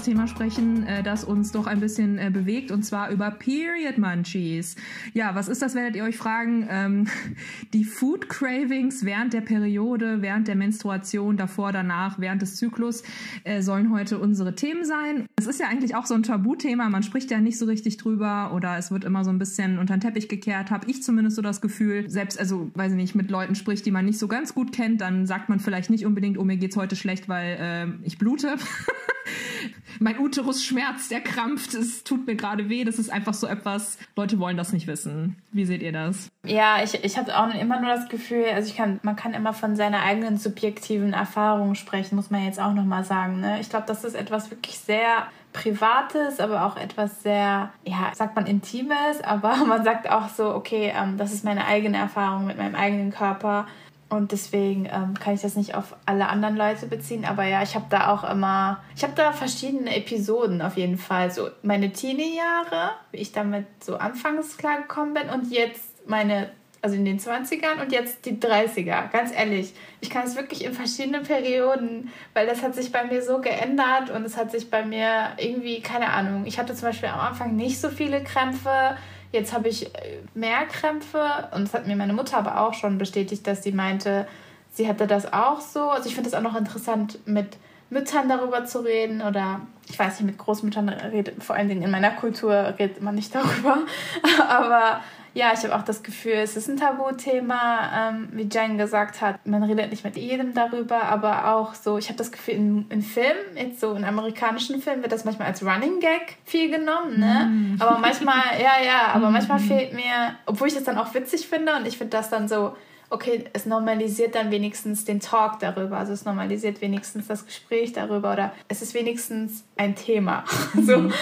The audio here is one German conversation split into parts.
wunderbares Thema sprechen, äh, das uns doch ein bisschen äh, bewegt, und zwar über Period Munchies. Ja, was ist das, werdet ihr euch fragen? Ähm, die Food Cravings während der Periode, während der Menstruation, davor, danach, während des Zyklus äh, sollen heute unsere Themen sein. Es ist ja eigentlich auch so ein Tabuthema, man spricht ja nicht so richtig drüber oder es wird immer so ein bisschen unter den Teppich gekehrt, habe ich zumindest so das Gefühl. Selbst, also, weiß ich nicht, mit Leuten spricht, die man nicht so ganz gut kennt, dann sagt man vielleicht nicht unbedingt, oh, mir geht's heute schlecht, weil äh, ich blute. mein Uterus schmerzt, der krampft, es tut mir gerade weh. Das ist einfach so etwas, Leute wollen das nicht wissen. Wie seht ihr das? Ja, ich, ich habe auch immer nur das Gefühl, also ich kann, man kann immer von seiner eigenen subjektiven Erfahrung sprechen, muss man jetzt auch nochmal sagen. Ne? Ich glaube, das ist etwas wirklich sehr Privates, aber auch etwas sehr, ja, sagt man Intimes, aber man sagt auch so, okay, ähm, das ist meine eigene Erfahrung mit meinem eigenen Körper. Und deswegen ähm, kann ich das nicht auf alle anderen Leute beziehen. Aber ja, ich habe da auch immer, ich habe da verschiedene Episoden auf jeden Fall. So meine Teenie-Jahre, wie ich damit so anfangs klargekommen bin und jetzt meine, also in den 20ern und jetzt die 30er. Ganz ehrlich, ich kann es wirklich in verschiedenen Perioden, weil das hat sich bei mir so geändert und es hat sich bei mir irgendwie, keine Ahnung, ich hatte zum Beispiel am Anfang nicht so viele Krämpfe Jetzt habe ich äh, mehr Krämpfe und das hat mir meine Mutter aber auch schon bestätigt, dass sie meinte, sie hatte das auch so. Also ich finde es auch noch interessant, mit Müttern darüber zu reden oder ich weiß nicht, mit Großmüttern redet, vor allen Dingen in meiner Kultur redet man nicht darüber. aber ja, ich habe auch das Gefühl, es ist ein Tabuthema, ähm, wie Jen gesagt hat. Man redet nicht mit jedem darüber, aber auch so, ich habe das Gefühl, in, in Filmen, jetzt so in amerikanischen Filmen, wird das manchmal als Running Gag viel genommen, ne? Mm. Aber manchmal, ja, ja, aber manchmal fehlt mir, obwohl ich das dann auch witzig finde und ich finde das dann so okay, es normalisiert dann wenigstens den Talk darüber, also es normalisiert wenigstens das Gespräch darüber oder es ist wenigstens ein Thema, so, mhm.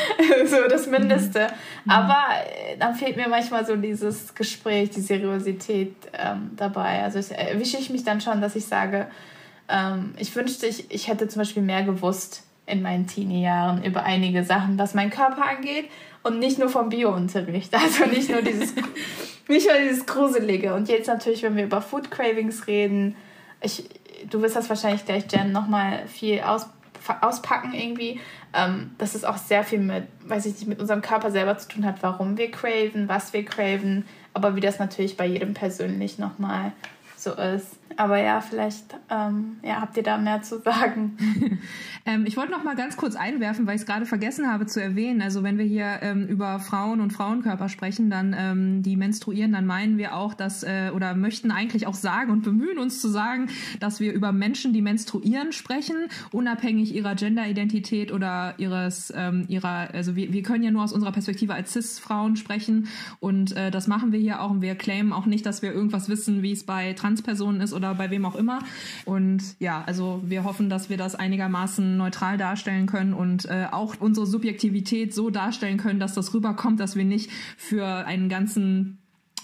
so das Mindeste. Mhm. Aber äh, dann fehlt mir manchmal so dieses Gespräch, die Seriosität ähm, dabei. Also erwische ich mich dann schon, dass ich sage, ähm, ich wünschte, ich, ich hätte zum Beispiel mehr gewusst in meinen Teenie-Jahren über einige Sachen, was meinen Körper angeht und nicht nur vom Biounterricht. Also nicht nur dieses, nicht nur dieses Gruselige. Und jetzt natürlich, wenn wir über Food Cravings reden, ich, du wirst das wahrscheinlich gleich, Jen, nochmal viel aus, auspacken irgendwie, ähm, dass es auch sehr viel mit, weiß ich nicht, mit unserem Körper selber zu tun hat, warum wir craven, was wir craven, aber wie das natürlich bei jedem persönlich nochmal so ist. Aber ja, vielleicht ähm, ja, habt ihr da mehr zu sagen. ähm, ich wollte noch mal ganz kurz einwerfen, weil ich es gerade vergessen habe zu erwähnen. Also wenn wir hier ähm, über Frauen und Frauenkörper sprechen, dann ähm, die menstruieren, dann meinen wir auch, dass äh, oder möchten eigentlich auch sagen und bemühen uns zu sagen, dass wir über Menschen, die menstruieren, sprechen, unabhängig ihrer Genderidentität oder ihres ähm, ihrer. Also wir, wir können ja nur aus unserer Perspektive als cis-Frauen sprechen und äh, das machen wir hier auch. Und wir claimen auch nicht, dass wir irgendwas wissen, wie es bei Transpersonen ist oder oder bei wem auch immer. Und ja, also wir hoffen, dass wir das einigermaßen neutral darstellen können und äh, auch unsere Subjektivität so darstellen können, dass das rüberkommt, dass wir nicht für einen ganzen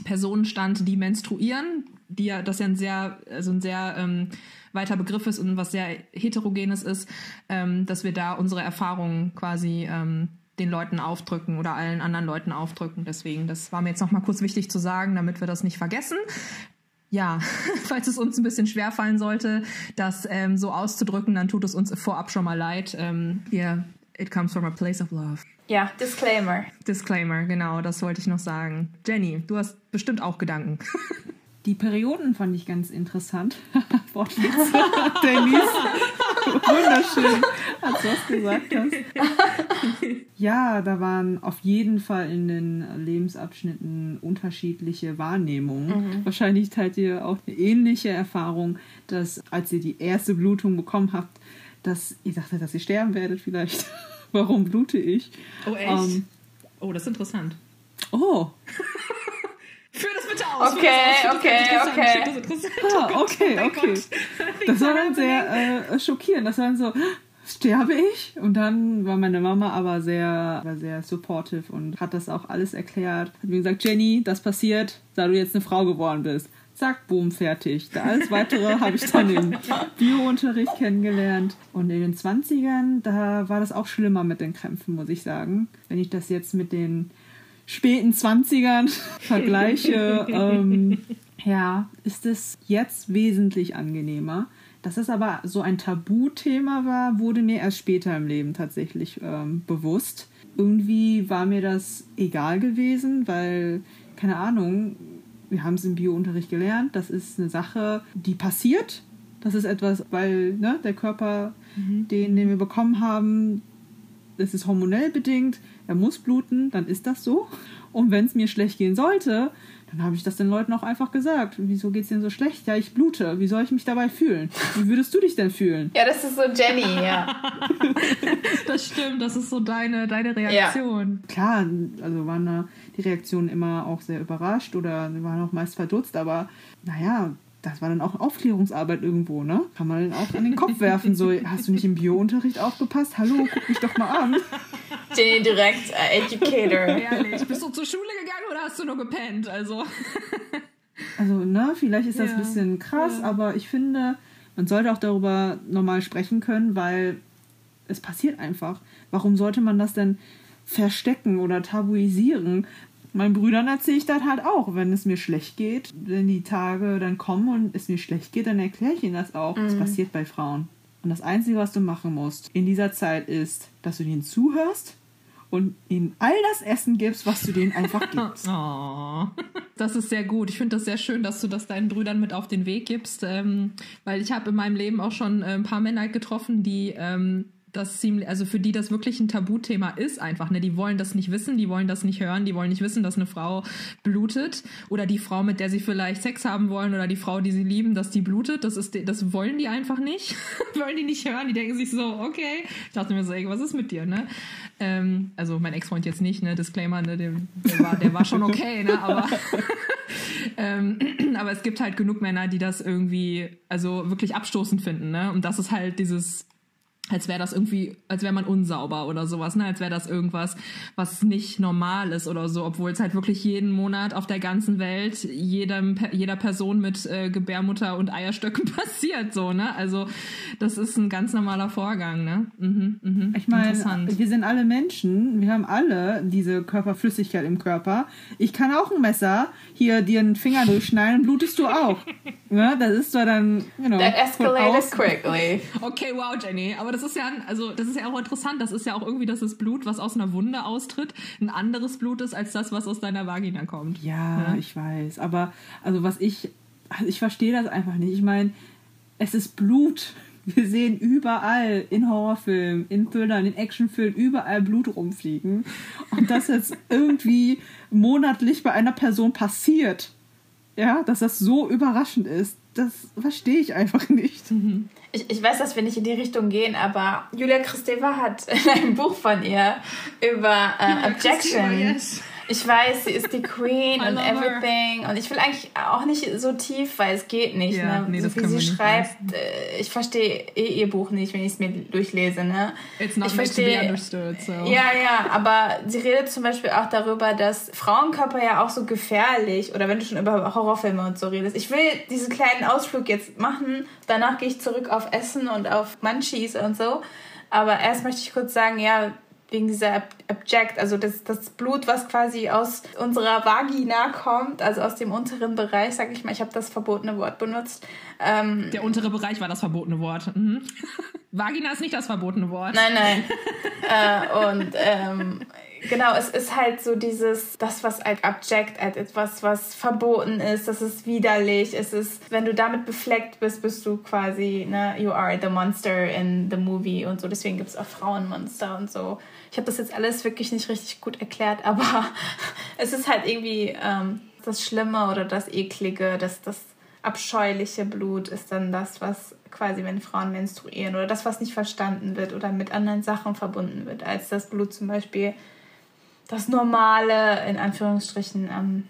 Personenstand, die menstruieren, die ja, das ja ein sehr, also ein sehr ähm, weiter Begriff ist und was sehr heterogenes ist, ähm, dass wir da unsere Erfahrungen quasi ähm, den Leuten aufdrücken oder allen anderen Leuten aufdrücken. Deswegen, das war mir jetzt noch mal kurz wichtig zu sagen, damit wir das nicht vergessen ja, falls es uns ein bisschen schwer fallen sollte, das ähm, so auszudrücken, dann tut es uns vorab schon mal leid. Ähm, yeah, it comes from a place of love. Ja, Disclaimer. Disclaimer, genau, das wollte ich noch sagen. Jenny, du hast bestimmt auch Gedanken. Die Perioden fand ich ganz interessant. Wortwitz. Dennis. Wunderschön, als du das gesagt hast. Ja, da waren auf jeden Fall in den Lebensabschnitten unterschiedliche Wahrnehmungen. Mhm. Wahrscheinlich teilt ihr auch eine ähnliche Erfahrung, dass als ihr die erste Blutung bekommen habt, dass ihr dachtet, dass ihr sterben werdet vielleicht. Warum blute ich? Oh, echt? Ähm, oh, das ist interessant. Oh. Führ das bitte aus. Okay, aus. okay, okay. Das ah, oh okay, okay. Das war dann sehr äh, schockierend. Das war dann so, sterbe ich? Und dann war meine Mama aber sehr, war sehr supportive und hat das auch alles erklärt. Hat mir gesagt, Jenny, das passiert, da du jetzt eine Frau geworden bist. Zack, boom, fertig. Da alles weitere habe ich dann im Biounterricht kennengelernt. Und in den 20ern, da war das auch schlimmer mit den Krämpfen, muss ich sagen. Wenn ich das jetzt mit den späten 20ern vergleiche, ähm, ja, ist es jetzt wesentlich angenehmer. Dass es aber so ein Tabuthema war, wurde mir erst später im Leben tatsächlich ähm, bewusst. Irgendwie war mir das egal gewesen, weil, keine Ahnung, wir haben es im Biounterricht gelernt, das ist eine Sache, die passiert. Das ist etwas, weil ne, der Körper, mhm. den, den wir bekommen haben, das ist hormonell bedingt, er muss bluten, dann ist das so. Und wenn es mir schlecht gehen sollte, dann habe ich das den Leuten auch einfach gesagt. Wieso geht es denen so schlecht? Ja, ich blute. Wie soll ich mich dabei fühlen? Wie würdest du dich denn fühlen? Ja, das ist so Jenny, ja. das stimmt, das ist so deine, deine Reaktion. Ja. Klar, also waren die Reaktionen immer auch sehr überrascht oder waren auch meist verdutzt, aber naja, das war dann auch Aufklärungsarbeit irgendwo, ne? Kann man dann auch an den Kopf werfen, so, hast du nicht im Biounterricht aufgepasst? Hallo, guck mich doch mal an. Jenny direkt äh, Educator. Ehrlich, bist du zur Schule gegangen oder hast du nur gepennt? Also. also, ne, vielleicht ist das ja. ein bisschen krass, ja. aber ich finde, man sollte auch darüber normal sprechen können, weil es passiert einfach. Warum sollte man das denn verstecken oder tabuisieren? Meinen Brüdern erzähle ich das halt auch, wenn es mir schlecht geht, wenn die Tage dann kommen und es mir schlecht geht, dann erkläre ich ihnen das auch. Mhm. Das passiert bei Frauen. Und das Einzige, was du machen musst in dieser Zeit ist, dass du ihnen zuhörst und ihnen all das Essen gibst, was du denen einfach gibst. oh, das ist sehr gut. Ich finde das sehr schön, dass du das deinen Brüdern mit auf den Weg gibst, ähm, weil ich habe in meinem Leben auch schon äh, ein paar Männer getroffen, die ähm, das ziemlich, also für die das wirklich ein Tabuthema ist einfach, ne? Die wollen das nicht wissen, die wollen das nicht hören, die wollen nicht wissen, dass eine Frau blutet oder die Frau, mit der sie vielleicht Sex haben wollen oder die Frau, die sie lieben, dass die blutet, das ist, das wollen die einfach nicht, wollen die nicht hören, die denken sich so, okay, ich dachte mir so, ey, was ist mit dir, ne? Ähm, also mein Ex-Freund jetzt nicht, ne? Disclaimer, ne? Der, der, war, der war schon okay, ne? Aber, ähm, aber es gibt halt genug Männer, die das irgendwie, also wirklich abstoßend finden, ne? Und das ist halt dieses als wäre das irgendwie, als wäre man unsauber oder sowas, ne? Als wäre das irgendwas, was nicht normal ist oder so, obwohl es halt wirklich jeden Monat auf der ganzen Welt jedem, jeder Person mit äh, Gebärmutter und Eierstöcken passiert, so, ne? Also das ist ein ganz normaler Vorgang, ne? Mhm, mhm. Ich meine, wir sind alle Menschen, wir haben alle diese Körperflüssigkeit im Körper. Ich kann auch ein Messer hier dir einen Finger durchschneiden, blutest du auch. ne? Das ist zwar dann, you know, That escalated quickly. Okay, wow, Jenny, aber das ist ja, also das ist ja auch interessant. Das ist ja auch irgendwie, dass das Blut, was aus einer Wunde austritt, ein anderes Blut ist als das, was aus deiner Vagina kommt. Ja, ja? ich weiß. Aber also was ich, also ich verstehe das einfach nicht. Ich meine, es ist Blut. Wir sehen überall in Horrorfilmen, in Thrillern, in Actionfilmen überall Blut rumfliegen. Und das jetzt irgendwie monatlich bei einer Person passiert, ja, dass das so überraschend ist, das verstehe ich einfach nicht. Mhm ich, ich weiß, dass wir nicht in die Richtung gehen, aber Julia Kristeva hat in einem Buch von ihr über äh, Objection. Yes ich weiß, sie ist die Queen und everything. Her. Und ich will eigentlich auch nicht so tief, weil es geht nicht. Yeah, ne? nee, so wie sie schreibt, äh, ich verstehe eh ihr Buch nicht, wenn ich es mir durchlese. Ne? It's not ich verstehe, understood, so. Ja, ja, aber sie redet zum Beispiel auch darüber, dass Frauenkörper ja auch so gefährlich, oder wenn du schon über Horrorfilme und so redest. Ich will diesen kleinen Ausflug jetzt machen, danach gehe ich zurück auf Essen und auf Munchies und so. Aber erst möchte ich kurz sagen, ja, wegen dieser Abject, also das, das Blut, was quasi aus unserer Vagina kommt, also aus dem unteren Bereich, sag ich mal, ich habe das verbotene Wort benutzt. Ähm, Der untere Bereich war das verbotene Wort. Mhm. Vagina ist nicht das verbotene Wort. Nein, nein. äh, und ähm, genau, es ist halt so dieses, das, was als Abject, als etwas, was verboten ist, das ist widerlich, es ist, wenn du damit befleckt bist, bist du quasi, ne, you are the monster in the movie und so, deswegen gibt es auch Frauenmonster und so. Ich habe das jetzt alles wirklich nicht richtig gut erklärt, aber es ist halt irgendwie ähm, das Schlimme oder das Eklige, das, das abscheuliche Blut ist dann das, was quasi, wenn Frauen menstruieren oder das, was nicht verstanden wird oder mit anderen Sachen verbunden wird, als das Blut zum Beispiel das Normale, in Anführungsstrichen. Ähm,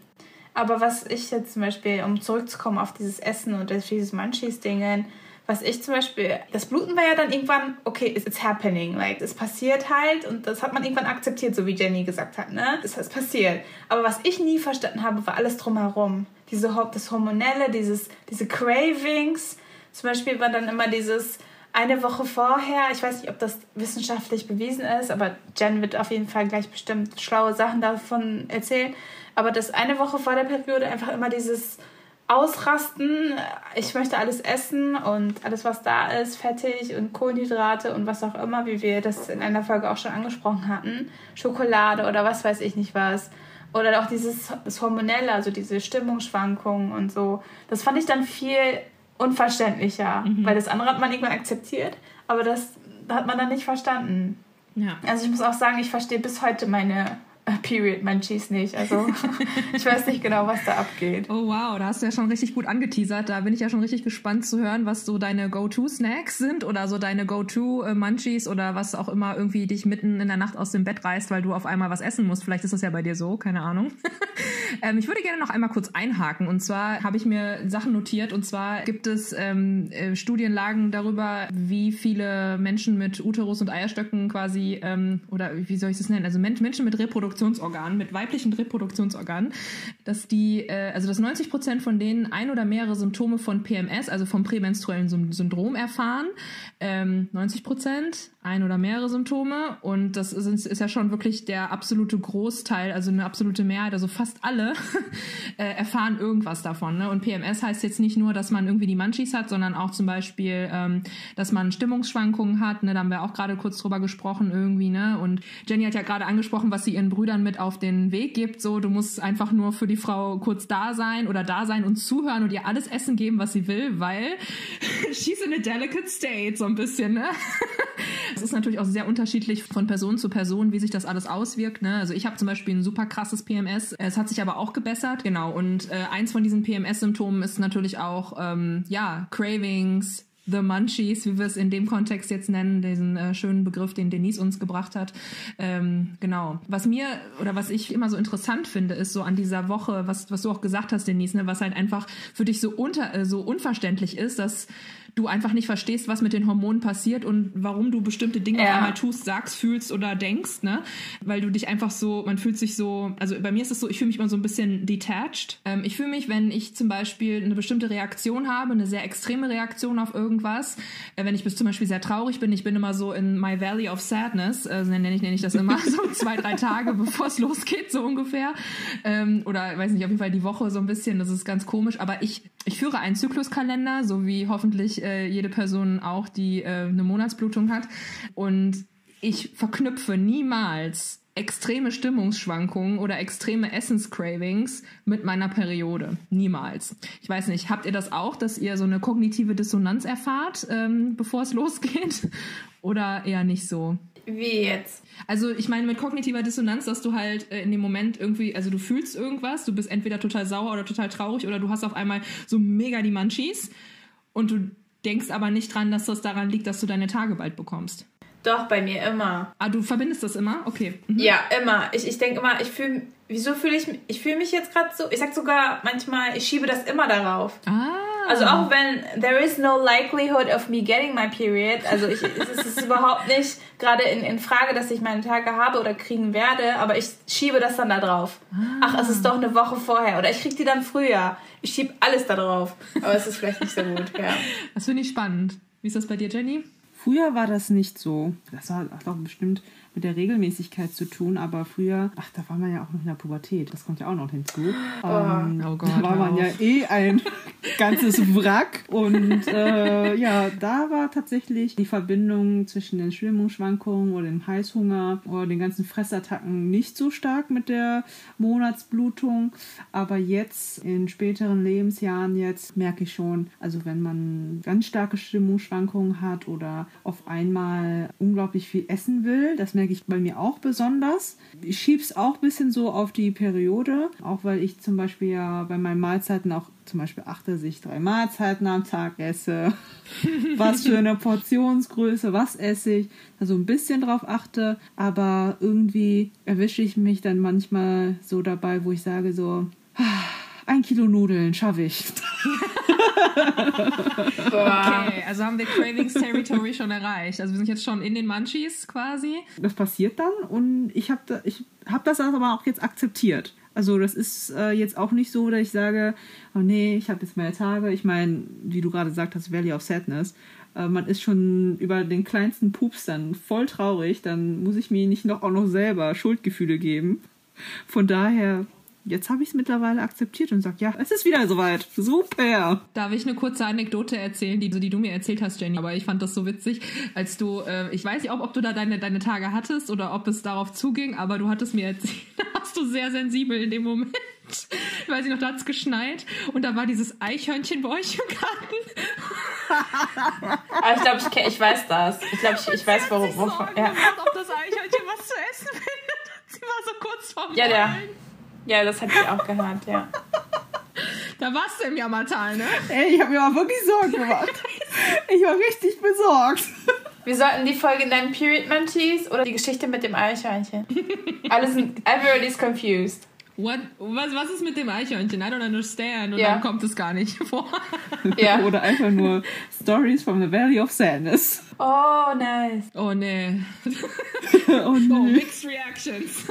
aber was ich jetzt zum Beispiel, um zurückzukommen auf dieses Essen und dieses Munchies-Dingen, was ich zum Beispiel, das Bluten war ja dann irgendwann, okay, it's, happening, like, es passiert halt und das hat man irgendwann akzeptiert, so wie Jenny gesagt hat, ne? Das ist passiert. Aber was ich nie verstanden habe, war alles drumherum. Diese, das Hormonelle, dieses, diese Cravings. Zum Beispiel war dann immer dieses, eine Woche vorher, ich weiß nicht, ob das wissenschaftlich bewiesen ist, aber Jen wird auf jeden Fall gleich bestimmt schlaue Sachen davon erzählen, aber dass eine Woche vor der Periode einfach immer dieses ausrasten. Ich möchte alles essen und alles, was da ist, fettig und Kohlenhydrate und was auch immer, wie wir das in einer Folge auch schon angesprochen hatten. Schokolade oder was weiß ich nicht was. Oder auch dieses das Hormonelle, also diese Stimmungsschwankungen und so. Das fand ich dann viel unverständlicher, mhm. weil das andere hat man irgendwann akzeptiert, aber das hat man dann nicht verstanden. Ja. Also ich muss auch sagen, ich verstehe bis heute meine Period Munchies nicht. Also ich weiß nicht genau, was da abgeht. Oh wow, da hast du ja schon richtig gut angeteasert. Da bin ich ja schon richtig gespannt zu hören, was so deine Go-To-Snacks sind oder so deine Go-To-Munchies oder was auch immer irgendwie dich mitten in der Nacht aus dem Bett reißt, weil du auf einmal was essen musst. Vielleicht ist das ja bei dir so, keine Ahnung. ähm, ich würde gerne noch einmal kurz einhaken. Und zwar habe ich mir Sachen notiert. Und zwar gibt es ähm, äh, Studienlagen darüber, wie viele Menschen mit Uterus und Eierstöcken quasi, ähm, oder wie soll ich das nennen? Also Menschen mit Reproduktion Reproduktionsorganen, mit weiblichen Reproduktionsorganen, dass die, äh, also dass 90 Prozent von denen ein oder mehrere Symptome von PMS, also vom prämenstruellen Syndrom erfahren. Ähm, 90 Prozent ein oder mehrere Symptome und das ist, ist, ja schon wirklich der absolute Großteil, also eine absolute Mehrheit, also fast alle äh, erfahren irgendwas davon. Ne? Und PMS heißt jetzt nicht nur, dass man irgendwie die Munchies hat, sondern auch zum Beispiel, ähm, dass man Stimmungsschwankungen hat. Ne? Da haben wir auch gerade kurz drüber gesprochen irgendwie. Ne? Und Jenny hat ja gerade angesprochen, was sie ihren Brüdern mit auf den Weg gibt. So, du musst einfach nur für die Frau kurz da sein oder da sein und zuhören und ihr alles Essen geben, was sie will, weil she's in a delicate state so ein bisschen. Ne? Ist natürlich auch sehr unterschiedlich von Person zu Person, wie sich das alles auswirkt. Ne? Also ich habe zum Beispiel ein super krasses PMS. Es hat sich aber auch gebessert. Genau. Und äh, eins von diesen PMS-Symptomen ist natürlich auch ähm, ja Cravings, The Munchies, wie wir es in dem Kontext jetzt nennen, diesen äh, schönen Begriff, den Denise uns gebracht hat. Ähm, genau. Was mir oder was ich immer so interessant finde, ist so an dieser Woche, was, was du auch gesagt hast, Denise, ne, was halt einfach für dich so unter, äh, so unverständlich ist, dass du einfach nicht verstehst, was mit den Hormonen passiert und warum du bestimmte Dinge ja. auf einmal tust, sagst, fühlst oder denkst, ne? Weil du dich einfach so, man fühlt sich so, also bei mir ist es so, ich fühle mich immer so ein bisschen detached. Ähm, ich fühle mich, wenn ich zum Beispiel eine bestimmte Reaktion habe, eine sehr extreme Reaktion auf irgendwas, äh, wenn ich bis zum Beispiel sehr traurig bin, ich bin immer so in my valley of sadness, äh, nenne ich, nenne ich das immer, so zwei, drei Tage, bevor es losgeht, so ungefähr. Ähm, oder weiß nicht, auf jeden Fall die Woche so ein bisschen, das ist ganz komisch, aber ich, ich führe einen Zykluskalender, so wie hoffentlich äh, jede Person auch, die äh, eine Monatsblutung hat. Und ich verknüpfe niemals extreme Stimmungsschwankungen oder extreme Essenscravings mit meiner Periode. Niemals. Ich weiß nicht, habt ihr das auch, dass ihr so eine kognitive Dissonanz erfahrt, ähm, bevor es losgeht? Oder eher nicht so? Wie jetzt? Also ich meine mit kognitiver Dissonanz, dass du halt äh, in dem Moment irgendwie, also du fühlst irgendwas, du bist entweder total sauer oder total traurig oder du hast auf einmal so mega die Munchies und du denkst aber nicht dran, dass das daran liegt, dass du deine Tage bald bekommst. Doch, bei mir immer. Ah, du verbindest das immer? Okay. Mhm. Ja, immer. Ich, ich denke immer, ich fühle, wieso fühle ich mich, ich fühle mich jetzt gerade so, ich sag sogar manchmal, ich schiebe das immer darauf. Ah. Also auch wenn there is no likelihood of me getting my period, also ich, es ist überhaupt nicht gerade in, in Frage, dass ich meine Tage habe oder kriegen werde, aber ich schiebe das dann da drauf. Ah. Ach, es ist doch eine Woche vorher oder ich krieg die dann früher. Ich schiebe alles da drauf. Aber es ist vielleicht nicht so gut, ja. Das finde ich spannend. Wie ist das bei dir, Jenny? Früher war das nicht so. Das war auch bestimmt mit der Regelmäßigkeit zu tun, aber früher, ach, da war man ja auch noch in der Pubertät, das kommt ja auch noch hinzu. Oh, ähm, oh Gott, da war man ja eh ein ganzes Wrack. Und äh, ja, da war tatsächlich die Verbindung zwischen den Stimmungsschwankungen oder dem Heißhunger oder den ganzen Fressattacken nicht so stark mit der Monatsblutung, aber jetzt in späteren Lebensjahren jetzt merke ich schon, also wenn man ganz starke Stimmungsschwankungen hat oder auf einmal unglaublich viel essen will, das merke merke ich bei mir auch besonders. Ich schiebe es auch ein bisschen so auf die Periode, auch weil ich zum Beispiel ja bei meinen Mahlzeiten auch zum Beispiel achte, dass ich drei Mahlzeiten am Tag esse, was für eine Portionsgröße, was esse ich, also ein bisschen drauf achte, aber irgendwie erwische ich mich dann manchmal so dabei, wo ich sage so, ein Kilo Nudeln schaffe ich. okay, also haben wir Cravings Territory schon erreicht. Also wir sind jetzt schon in den Munchies quasi. Das passiert dann und ich habe da, hab das aber auch jetzt akzeptiert. Also das ist äh, jetzt auch nicht so, dass ich sage, oh nee, ich habe jetzt meine Tage. Ich meine, wie du gerade gesagt hast, Valley of Sadness. Äh, man ist schon über den kleinsten Pups dann voll traurig. Dann muss ich mir nicht noch auch noch selber Schuldgefühle geben. Von daher jetzt habe ich es mittlerweile akzeptiert und sage, ja, es ist wieder soweit. Super. Darf ich eine kurze Anekdote erzählen, die, die du mir erzählt hast, Jenny? Aber ich fand das so witzig, als du, äh, ich weiß nicht, ob, ob du da deine, deine Tage hattest oder ob es darauf zuging, aber du hattest mir erzählt, da warst du sehr sensibel in dem Moment. Weiß ich noch, da hat es geschneit und da war dieses Eichhörnchen bei euch im Garten. Aber ich glaube, ich, ich weiß das. Ich glaube, ich, ich weiß, warum. Wo, ja. ob das Eichhörnchen was zu essen findet. Sie war so kurz vorm Ja, der. Ja, das hatte ich auch gehört, ja. Da warst du im Jammertal, ne? Ey, ich habe mir mal wirklich Sorgen gemacht. Ich war richtig besorgt. Wir sollten die Folge nennen Period Munchies oder die Geschichte mit dem Eichhörnchen. Alles sind, everybody's confused. What, was, was ist mit dem Eichhörnchen? I don't understand. Und ja. dann kommt es gar nicht vor. Ja. Oder einfach nur Stories from the Valley of Sadness. Oh, nice. Oh, nee. oh, nee. Oh, mixed reactions.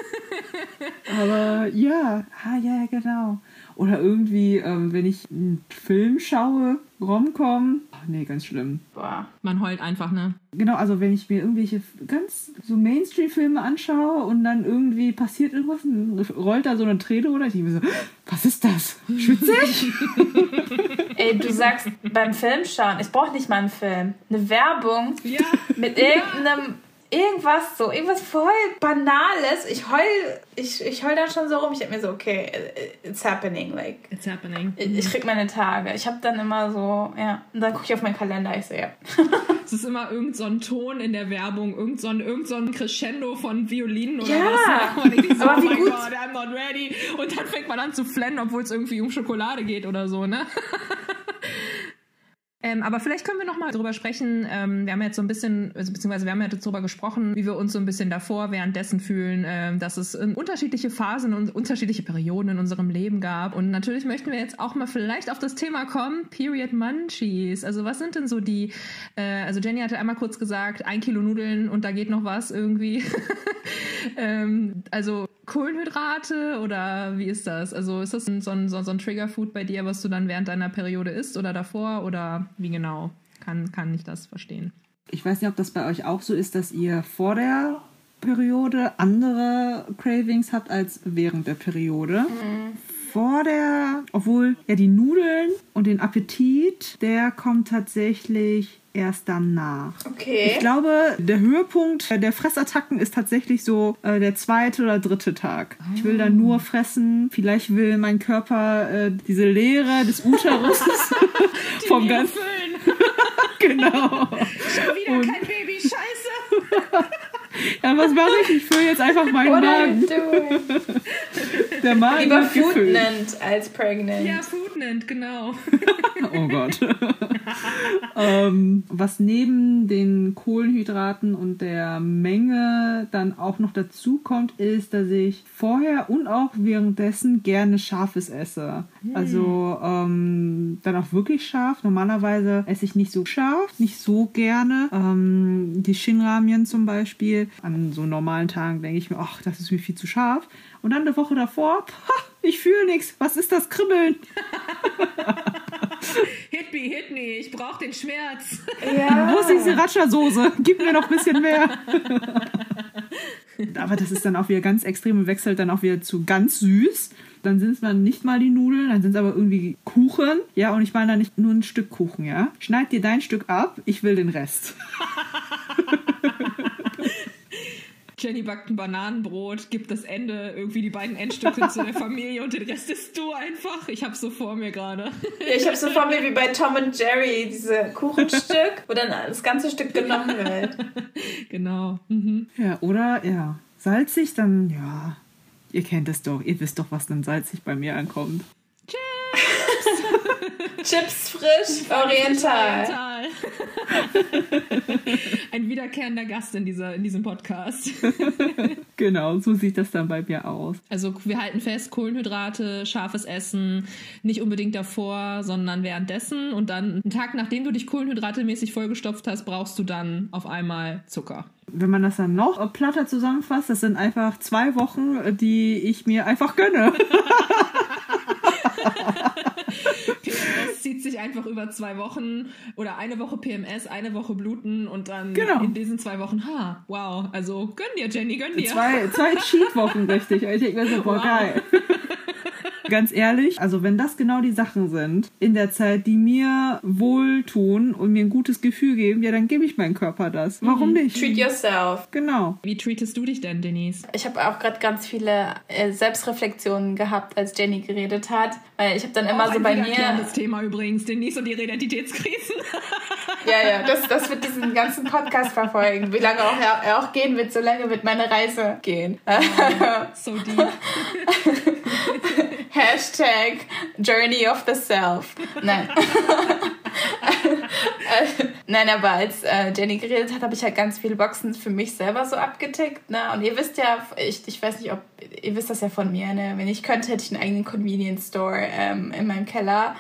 Aber ja, ah, ja, genau. Oder irgendwie, ähm, wenn ich einen Film schaue, Romcom, nee, ganz schlimm. Boah. Man heult einfach, ne? Genau, also wenn ich mir irgendwelche ganz so Mainstream-Filme anschaue und dann irgendwie passiert irgendwas, rollt da so eine Träne oder ich denke mir so, was ist das? Schwitzig? Ey, du sagst beim Film schauen, ich brauche nicht mal einen Film. Eine Werbung ja. mit irgendeinem irgendwas so, irgendwas voll Banales. Ich heul, ich, ich heul dann schon so rum. Ich denke mir so, okay, it's happening, like. It's happening. Ich, ich krieg meine Tage. Ich habe dann immer so, ja. Und dann gucke ich auf meinen Kalender, ich so, ja. es ist immer irgend so ein Ton in der Werbung, irgend so ein, irgend so ein Crescendo von Violinen oder ja. was. Und so, Aber oh wie gut. God, I'm not ready. Und dann fängt man an zu flennen, obwohl es irgendwie um Schokolade geht oder so, ne? Ähm, aber vielleicht können wir noch mal drüber sprechen. Ähm, wir haben jetzt so ein bisschen, also, beziehungsweise wir haben ja darüber gesprochen, wie wir uns so ein bisschen davor währenddessen fühlen, ähm, dass es unterschiedliche Phasen und unterschiedliche Perioden in unserem Leben gab. Und natürlich möchten wir jetzt auch mal vielleicht auf das Thema kommen, Period Munchies. Also was sind denn so die, äh, also Jenny hatte einmal kurz gesagt, ein Kilo Nudeln und da geht noch was irgendwie. ähm, also Kohlenhydrate oder wie ist das? Also ist das so ein, so, so ein Triggerfood bei dir, was du dann während deiner Periode isst oder davor oder wie genau? Kann, kann ich das verstehen? Ich weiß nicht, ob das bei euch auch so ist, dass ihr vor der Periode andere Cravings habt als während der Periode. Mhm. Vor der, obwohl ja die Nudeln und den Appetit, der kommt tatsächlich erst danach. Okay. Ich glaube, der Höhepunkt der Fressattacken ist tatsächlich so äh, der zweite oder dritte Tag. Oh. Ich will dann nur fressen. Vielleicht will mein Körper äh, diese Leere des Uterus vom ganzen. genau. Schon wieder Und kein Baby, scheiße. Ja, was mache ich? Ich fülle jetzt einfach meinen What Magen. Der Magen Lieber Foodnant als Pregnant. Ja, Foodnant, genau. oh Gott. ähm, was neben den Kohlenhydraten und der Menge dann auch noch dazu kommt, ist, dass ich vorher und auch währenddessen gerne Scharfes esse. Hm. Also ähm, dann auch wirklich scharf. Normalerweise esse ich nicht so scharf, nicht so gerne. Ähm, die Shinramien zum Beispiel. An so normalen Tagen denke ich mir, ach, das ist mir viel zu scharf. Und dann eine Woche davor, ich fühle nichts. Was ist das Kribbeln? hit me, hit me. Ich brauche den Schmerz. Ja. Wo ist die Sriracha-Soße? Gib mir noch ein bisschen mehr. Aber das ist dann auch wieder ganz extrem und wechselt dann auch wieder zu ganz süß. Dann sind es dann nicht mal die Nudeln, dann sind es aber irgendwie Kuchen. Ja, und ich meine da nicht nur ein Stück Kuchen, ja. Schneid dir dein Stück ab, ich will den Rest. Jenny backt ein Bananenbrot, gibt das Ende, irgendwie die beiden Endstücke zu der Familie und den Rest isst du einfach. Ich hab's so vor mir gerade. Ja, ich hab's so vor mir wie bei Tom und Jerry, diese Kuchenstück, wo dann das ganze Stück genommen wird. Genau. Mhm. Ja, oder ja, salzig, dann ja, ihr kennt es doch, ihr wisst doch, was dann salzig bei mir ankommt. Chips frisch, oriental. oriental. Ein wiederkehrender Gast in, dieser, in diesem Podcast. genau, so sieht das dann bei mir aus. Also wir halten fest, Kohlenhydrate, scharfes Essen, nicht unbedingt davor, sondern währenddessen. Und dann einen Tag, nachdem du dich kohlenhydratemäßig vollgestopft hast, brauchst du dann auf einmal Zucker. Wenn man das dann noch platter zusammenfasst, das sind einfach zwei Wochen, die ich mir einfach gönne. Zieht sich einfach über zwei Wochen oder eine Woche PMS, eine Woche Bluten und dann genau. in diesen zwei Wochen, ha, wow, also gönn dir, Jenny, gönn dir. Zwei, zwei Cheat-Wochen, richtig. Ich denke mir so, boah, wow. geil. Ganz ehrlich, also wenn das genau die Sachen sind in der Zeit, die mir wohltun und mir ein gutes Gefühl geben, ja, dann gebe ich meinem Körper das. Warum mhm. nicht? Treat yourself. Genau. Wie treatest du dich denn, Denise? Ich habe auch gerade ganz viele äh, Selbstreflexionen gehabt, als Jenny geredet hat, weil ich habe dann immer auch so bei mir das Thema übrigens, Denise und ihre Identitätskrisen. ja, ja, das, das wird diesen ganzen Podcast verfolgen. Wie lange auch er auch gehen wird, so lange wird meine Reise gehen. Oh, so deep. Hashtag Journey of the Self. Nein. Nein, aber als äh, Jenny geredet hat, habe ich halt ganz viele Boxen für mich selber so abgetickt. Ne? Und ihr wisst ja, ich, ich weiß nicht, ob ihr wisst das ja von mir, ne? wenn ich könnte, hätte ich einen eigenen Convenience Store ähm, in meinem Keller.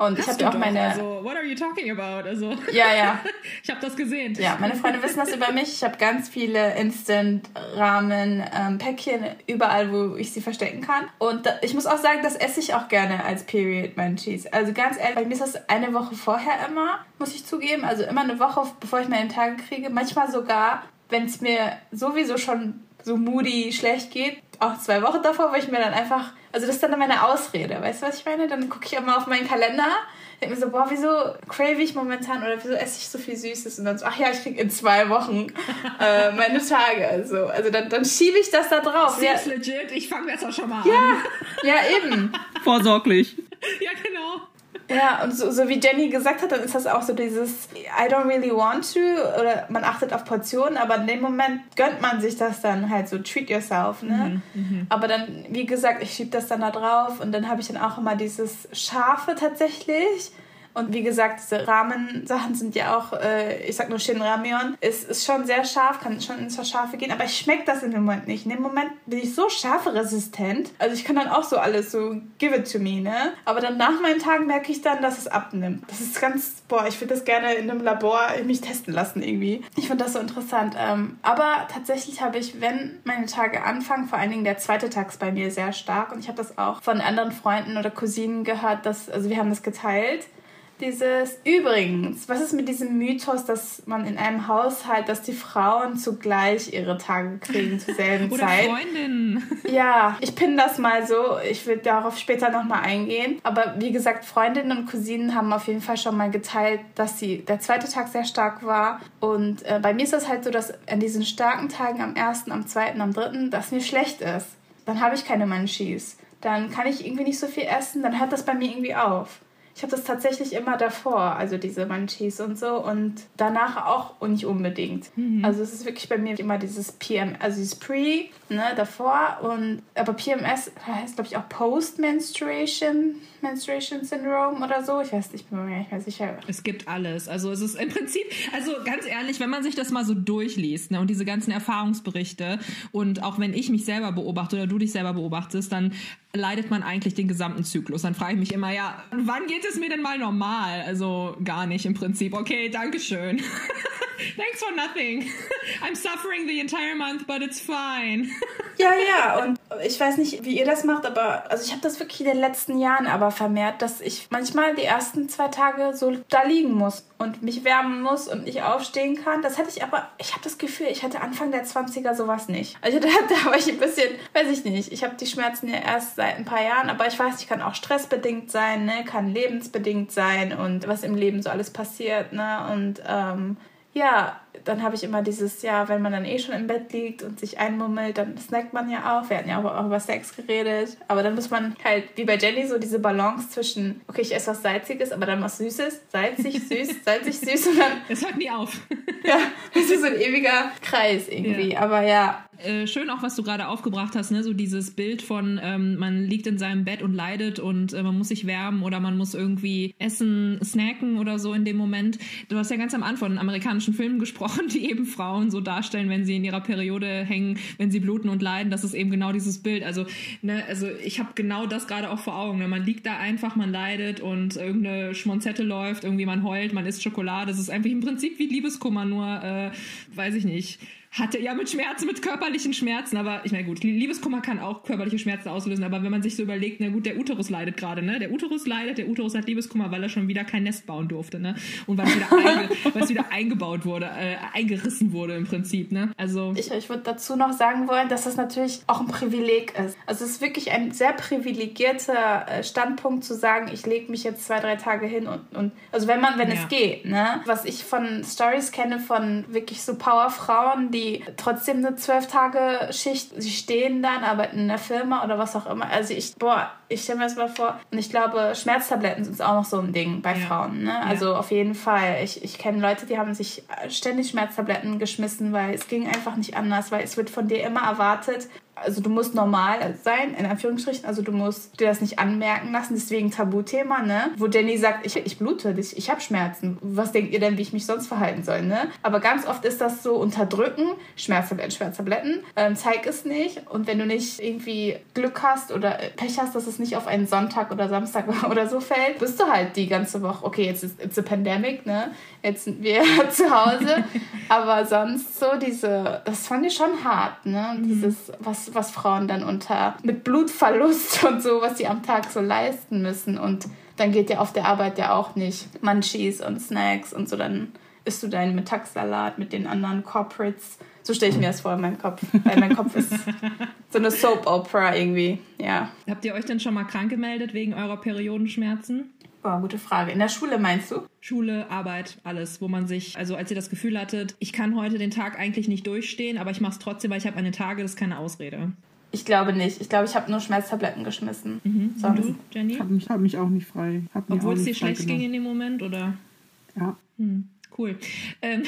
Und Hast ich habe auch meine. Also, what are you talking about? Also, ja, ja. ich habe das gesehen. Ja, meine Freunde wissen das über mich. Ich habe ganz viele Instant-Rahmen-Päckchen ähm, überall, wo ich sie verstecken kann. Und da, ich muss auch sagen, das esse ich auch gerne als Period Munchies. Also ganz ehrlich, bei mir ist das eine Woche vorher immer, muss ich zugeben. Also immer eine Woche, bevor ich meine Tage kriege. Manchmal sogar, wenn es mir sowieso schon so moody schlecht geht, auch zwei Wochen davor, wo ich mir dann einfach, also das ist dann meine Ausrede, weißt du, was ich meine? Dann gucke ich immer auf meinen Kalender, denke mir so, boah, wieso crave ich momentan oder wieso esse ich so viel Süßes und dann so, ach ja, ich kriege in zwei Wochen äh, meine Tage, also, also dann, dann schiebe ich das da drauf. Das ist ja. legit, ich fange jetzt auch schon mal ja. an. Ja, eben. Vorsorglich. ja, genau. Ja, und so, so wie Jenny gesagt hat, dann ist das auch so dieses I don't really want to oder man achtet auf Portionen, aber in dem Moment gönnt man sich das dann halt so treat yourself, ne? Mhm, mhm. aber dann, wie gesagt, ich schieb das dann da drauf und dann habe ich dann auch immer dieses Scharfe tatsächlich und wie gesagt, diese Rahmensachen sind ja auch, äh, ich sag nur Shin Ramion, ist, ist schon sehr scharf, kann schon ins Scharfe gehen, aber ich schmecke das in dem Moment nicht. In dem Moment bin ich so scharfe-resistent. Also ich kann dann auch so alles so give it to me, ne? Aber dann nach meinen Tagen merke ich dann, dass es abnimmt. Das ist ganz, boah, ich würde das gerne in einem Labor mich testen lassen irgendwie. Ich finde das so interessant. Ähm, aber tatsächlich habe ich, wenn meine Tage anfangen, vor allen Dingen der zweite Tag ist bei mir sehr stark und ich habe das auch von anderen Freunden oder Cousinen gehört, dass, also wir haben das geteilt dieses übrigens, was ist mit diesem Mythos, dass man in einem Haushalt, dass die Frauen zugleich ihre Tage kriegen zur selben Oder Zeit? Freundin. Ja, ich pinne das mal so. Ich will darauf später nochmal eingehen. Aber wie gesagt, Freundinnen und Cousinen haben auf jeden Fall schon mal geteilt, dass sie der zweite Tag sehr stark war. Und äh, bei mir ist es halt so, dass an diesen starken Tagen am ersten, am zweiten, am dritten, dass mir schlecht ist. Dann habe ich keine Munchies. Dann kann ich irgendwie nicht so viel essen. Dann hört das bei mir irgendwie auf. Ich habe das tatsächlich immer davor, also diese Munchies und so und danach auch nicht unbedingt. Mhm. Also es ist wirklich bei mir immer dieses PM, also dieses Pre, ne, davor und aber PMS heißt glaube ich auch Post-Menstruation Menstruation Syndrome oder so. Ich weiß nicht, ich bin mir nicht mehr sicher. Es gibt alles. Also es ist im Prinzip, also ganz ehrlich, wenn man sich das mal so durchliest ne, und diese ganzen Erfahrungsberichte und auch wenn ich mich selber beobachte oder du dich selber beobachtest, dann leidet man eigentlich den gesamten Zyklus. Dann frage ich mich immer, ja, wann geht es mir denn mal normal? Also gar nicht im Prinzip. Okay, danke schön. Thanks for nothing. I'm suffering the entire month, but it's fine. ja, ja, und ich weiß nicht, wie ihr das macht, aber also ich habe das wirklich in den letzten Jahren aber vermehrt, dass ich manchmal die ersten zwei Tage so da liegen muss und mich wärmen muss und nicht aufstehen kann. Das hatte ich aber, ich habe das Gefühl, ich hatte Anfang der 20er sowas nicht. Also da, da war ich ein bisschen, weiß ich nicht, ich habe die Schmerzen ja erst seit ein paar Jahren, aber ich weiß, ich kann auch stressbedingt sein, ne, kann lebensbedingt sein und was im Leben so alles passiert, ne, und ähm, ja, dann habe ich immer dieses, ja, wenn man dann eh schon im Bett liegt und sich einmummelt, dann snackt man ja auch. Wir hatten ja auch, auch über Sex geredet. Aber dann muss man halt, wie bei Jenny, so diese Balance zwischen, okay, ich esse was Salziges, aber dann was Süßes. Salzig, süß, salzig, süß und dann. Es hört nie auf. ja, das ist so ein ewiger Kreis irgendwie. Ja. Aber ja, äh, schön auch, was du gerade aufgebracht hast, ne? so dieses Bild von, ähm, man liegt in seinem Bett und leidet und äh, man muss sich wärmen oder man muss irgendwie essen, snacken oder so in dem Moment. Du hast ja ganz am Anfang von amerikanischen Filmen gesprochen, die eben Frauen so darstellen, wenn sie in ihrer Periode hängen, wenn sie bluten und leiden. Das ist eben genau dieses Bild. Also, ne, also ich habe genau das gerade auch vor Augen. Ne? Man liegt da einfach, man leidet und irgendeine Schmonzette läuft, irgendwie man heult, man isst Schokolade. Das ist einfach im Prinzip wie Liebeskummer, nur, äh, weiß ich nicht hatte, ja, mit Schmerzen, mit körperlichen Schmerzen, aber ich meine, gut, Liebeskummer kann auch körperliche Schmerzen auslösen, aber wenn man sich so überlegt, na gut, der Uterus leidet gerade, ne? Der Uterus leidet, der Uterus hat Liebeskummer, weil er schon wieder kein Nest bauen durfte, ne? Und weil es wieder, einge, wieder eingebaut wurde, äh, eingerissen wurde im Prinzip, ne? Also. Ich, ich würde dazu noch sagen wollen, dass das natürlich auch ein Privileg ist. Also es ist wirklich ein sehr privilegierter äh, Standpunkt zu sagen, ich lege mich jetzt zwei, drei Tage hin und, und also wenn man, wenn ja. es geht, ne? Was ich von Stories kenne von wirklich so Powerfrauen, die die trotzdem eine zwölf Tage Schicht, sie stehen dann, arbeiten in der Firma oder was auch immer. Also ich, boah, ich stelle mir das mal vor. Und ich glaube, Schmerztabletten sind auch noch so ein Ding bei ja. Frauen. Ne? Also ja. auf jeden Fall. Ich, ich kenne Leute, die haben sich ständig Schmerztabletten geschmissen, weil es ging einfach nicht anders, weil es wird von dir immer erwartet, also du musst normal sein, in Anführungsstrichen, also du musst dir das nicht anmerken lassen, deswegen Tabuthema, ne? Wo Jenny sagt, ich, ich blute, ich, ich habe Schmerzen. Was denkt ihr denn, wie ich mich sonst verhalten soll, ne? Aber ganz oft ist das so unterdrücken, Schmerztabletten, Schmerztabletten, ähm, zeig es nicht und wenn du nicht irgendwie Glück hast oder Pech hast, dass es nicht auf einen Sonntag oder Samstag oder so fällt, bist du halt die ganze Woche, okay, jetzt ist it's a pandemic, ne? Jetzt sind wir zu Hause, aber sonst so diese, das fand ich schon hart, ne? Mhm. Dieses, was was, Frauen dann unter mit Blutverlust und so, was sie am Tag so leisten müssen. Und dann geht ja auf der Arbeit ja auch nicht Munchies und Snacks und so, dann isst du deinen Mittagssalat mit den anderen Corporates. So stelle ich mir das vor in meinem Kopf. Weil mein Kopf ist so eine Soap-Opera irgendwie, ja. Habt ihr euch denn schon mal krank gemeldet wegen eurer Periodenschmerzen? Boah, gute Frage. In der Schule meinst du? Schule, Arbeit, alles, wo man sich, also als ihr das Gefühl hattet, ich kann heute den Tag eigentlich nicht durchstehen, aber ich mache es trotzdem, weil ich habe meine Tage, das ist keine Ausrede. Ich glaube nicht. Ich glaube, ich habe nur Schmerztabletten geschmissen. Mhm. Und du, Jenny? Ich habe mich, hab mich auch nicht frei. Obwohl es dir schlecht ging in dem Moment, oder? Ja. Hm cool. Ähm,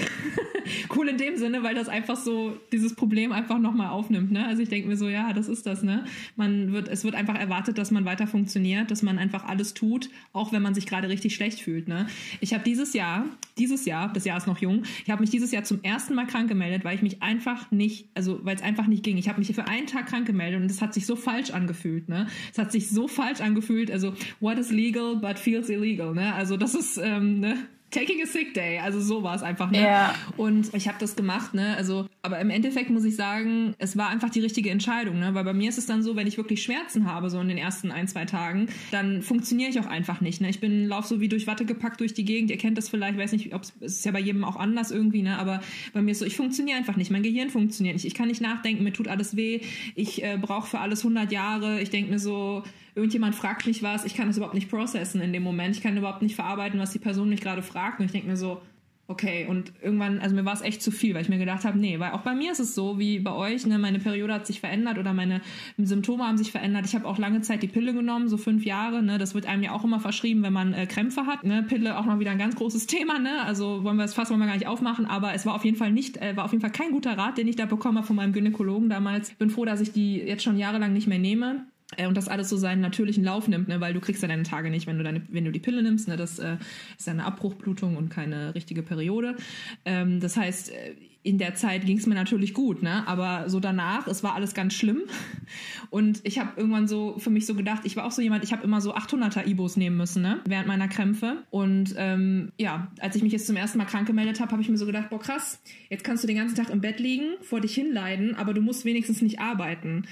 cool in dem Sinne, weil das einfach so dieses Problem einfach nochmal aufnimmt. Ne? Also ich denke mir so, ja, das ist das. Ne? Man wird, es wird einfach erwartet, dass man weiter funktioniert, dass man einfach alles tut, auch wenn man sich gerade richtig schlecht fühlt. Ne? Ich habe dieses Jahr, dieses Jahr, das Jahr ist noch jung, ich habe mich dieses Jahr zum ersten Mal krank gemeldet, weil ich mich einfach nicht, also weil es einfach nicht ging. Ich habe mich für einen Tag krank gemeldet und es hat sich so falsch angefühlt. Ne? Es hat sich so falsch angefühlt. Also what is legal but feels illegal. Ne? Also das ist ähm, ne? Taking a sick day. Also so war es einfach, ne? Ja. Und ich habe das gemacht, ne? Also, aber im Endeffekt muss ich sagen, es war einfach die richtige Entscheidung, ne? Weil bei mir ist es dann so, wenn ich wirklich Schmerzen habe, so in den ersten ein, zwei Tagen, dann funktioniere ich auch einfach nicht, ne? Ich bin lauf so wie durch Watte gepackt durch die Gegend. Ihr kennt das vielleicht, weiß nicht, ob es ist ja bei jedem auch anders irgendwie, ne? Aber bei mir ist so, ich funktioniere einfach nicht. Mein Gehirn funktioniert nicht. Ich kann nicht nachdenken, mir tut alles weh. Ich äh, brauche für alles 100 Jahre. Ich denke mir so, irgendjemand fragt mich was, ich kann das überhaupt nicht processen in dem Moment. Ich kann überhaupt nicht verarbeiten, was die Person mich gerade fragt. Und ich denke mir so, okay, und irgendwann, also mir war es echt zu viel, weil ich mir gedacht habe, nee, weil auch bei mir ist es so, wie bei euch, ne, meine Periode hat sich verändert oder meine Symptome haben sich verändert. Ich habe auch lange Zeit die Pille genommen, so fünf Jahre, ne, das wird einem ja auch immer verschrieben, wenn man äh, Krämpfe hat, ne, Pille auch noch wieder ein ganz großes Thema, ne, also wollen wir das fast wollen gar nicht aufmachen, aber es war auf jeden Fall nicht, äh, war auf jeden Fall kein guter Rat, den ich da bekommen habe von meinem Gynäkologen damals. Bin froh, dass ich die jetzt schon jahrelang nicht mehr nehme und das alles so seinen natürlichen Lauf nimmt, ne, weil du kriegst ja deine Tage nicht, wenn du deine, wenn du die Pille nimmst, ne, das äh, ist eine Abbruchblutung und keine richtige Periode. Ähm, das heißt, äh, in der Zeit ging es mir natürlich gut, ne, aber so danach, es war alles ganz schlimm. Und ich habe irgendwann so für mich so gedacht, ich war auch so jemand, ich habe immer so 800er Ibos nehmen müssen, ne, während meiner Krämpfe. Und ähm, ja, als ich mich jetzt zum ersten Mal krank gemeldet habe, habe ich mir so gedacht, boah krass, jetzt kannst du den ganzen Tag im Bett liegen, vor dich hinleiden, aber du musst wenigstens nicht arbeiten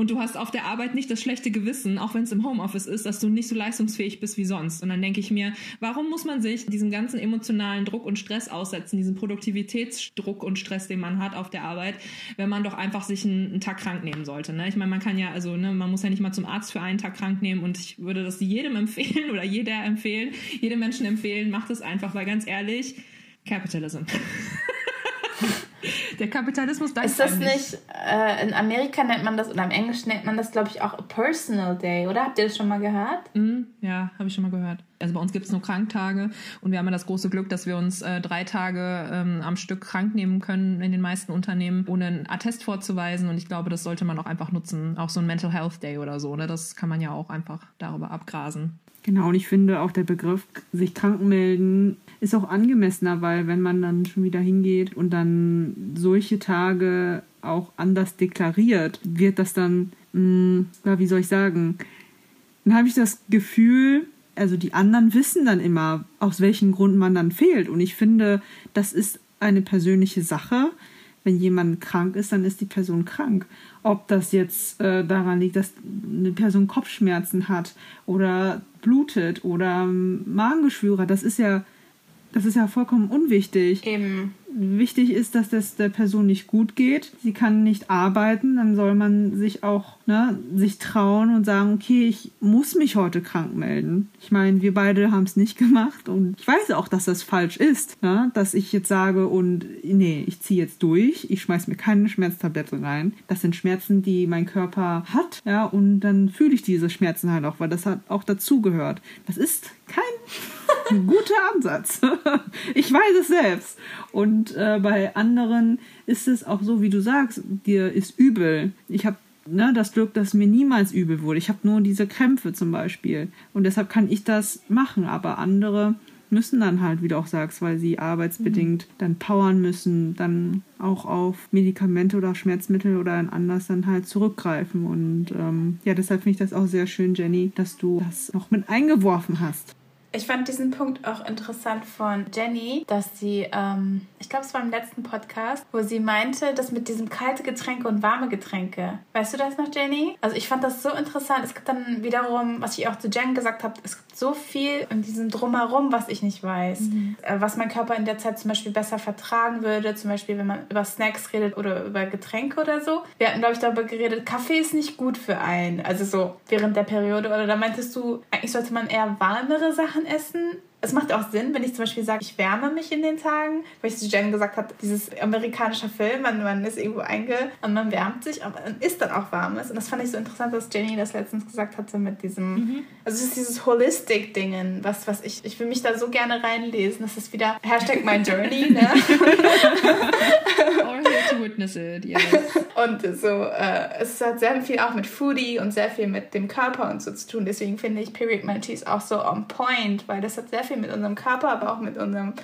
und du hast auf der Arbeit nicht das schlechte Gewissen, auch wenn es im Homeoffice ist, dass du nicht so leistungsfähig bist wie sonst. Und dann denke ich mir, warum muss man sich diesem ganzen emotionalen Druck und Stress aussetzen, diesen Produktivitätsdruck und Stress, den man hat auf der Arbeit, wenn man doch einfach sich einen, einen Tag krank nehmen sollte. Ne? Ich meine, man kann ja, also ne, man muss ja nicht mal zum Arzt für einen Tag krank nehmen und ich würde das jedem empfehlen oder jeder empfehlen, jedem Menschen empfehlen, macht es einfach, weil ganz ehrlich, Capitalism. Der Kapitalismus dankt Ist das nicht, äh, in Amerika nennt man das, oder im Englischen nennt man das, glaube ich, auch a Personal Day, oder? Habt ihr das schon mal gehört? Mm, ja, habe ich schon mal gehört. Also bei uns gibt es nur Kranktage und wir haben ja das große Glück, dass wir uns äh, drei Tage ähm, am Stück krank nehmen können in den meisten Unternehmen, ohne einen Attest vorzuweisen. Und ich glaube, das sollte man auch einfach nutzen. Auch so ein Mental Health Day oder so, ne? Das kann man ja auch einfach darüber abgrasen. Genau, und ich finde auch der Begriff sich krank melden ist auch angemessener, weil wenn man dann schon wieder hingeht und dann solche Tage auch anders deklariert, wird das dann, mh, hm, ja, wie soll ich sagen, dann habe ich das Gefühl, also die anderen wissen dann immer, aus welchem Grund man dann fehlt. Und ich finde, das ist eine persönliche Sache, wenn jemand krank ist, dann ist die Person krank. Ob das jetzt äh, daran liegt, dass eine Person Kopfschmerzen hat oder blutet oder Magengeschwüre, das ist ja das ist ja vollkommen unwichtig. Eben. Wichtig ist, dass das der Person nicht gut geht. Sie kann nicht arbeiten, dann soll man sich auch ne, sich trauen und sagen, okay, ich muss mich heute krank melden. Ich meine, wir beide haben es nicht gemacht und ich weiß auch, dass das falsch ist, ne, dass ich jetzt sage und nee, ich ziehe jetzt durch, ich schmeiß mir keine Schmerztablette rein. Das sind Schmerzen, die mein Körper hat, ja, und dann fühle ich diese Schmerzen halt auch, weil das hat auch dazugehört. Das ist kein ein guter Ansatz. ich weiß es selbst. Und äh, bei anderen ist es auch so, wie du sagst, dir ist übel. Ich habe ne, das Glück, dass mir niemals übel wurde. Ich habe nur diese Krämpfe zum Beispiel. Und deshalb kann ich das machen. Aber andere müssen dann halt, wie du auch sagst, weil sie arbeitsbedingt mhm. dann powern müssen, dann auch auf Medikamente oder Schmerzmittel oder ein anders dann halt zurückgreifen. Und ähm, ja, deshalb finde ich das auch sehr schön, Jenny, dass du das noch mit eingeworfen hast. Ich fand diesen Punkt auch interessant von Jenny, dass sie, ähm, ich glaube, es war im letzten Podcast, wo sie meinte, dass mit diesem kalte Getränke und warme Getränke. Weißt du das noch, Jenny? Also ich fand das so interessant. Es gibt dann wiederum, was ich auch zu Jen gesagt habe, es gibt so viel in diesem Drumherum, was ich nicht weiß. Mhm. Äh, was mein Körper in der Zeit zum Beispiel besser vertragen würde. Zum Beispiel, wenn man über Snacks redet oder über Getränke oder so. Wir hatten, glaube ich, darüber geredet, Kaffee ist nicht gut für einen. Also so während der Periode. Oder da meintest du, eigentlich sollte man eher warmere Sachen Sachen essen, es macht auch Sinn, wenn ich zum Beispiel sage, ich wärme mich in den Tagen, weil ich zu Jen gesagt habe, dieses amerikanische Film, man, man ist irgendwo einge und man wärmt sich, man isst dann auch warmes. Und das fand ich so interessant, dass Jenny das letztens gesagt hatte mit diesem, mhm. also es ist dieses Holistic-Dingen, was, was ich, ich will mich da so gerne reinlesen. Das ist wieder Hashtag my journey, ne? Or here to witness it, yes. Und so, äh, es hat sehr viel auch mit Foodie und sehr viel mit dem Körper und so zu tun. Deswegen finde ich Period Maltese auch so on point, weil das hat sehr viel mit unserem Körper, aber auch mit unserem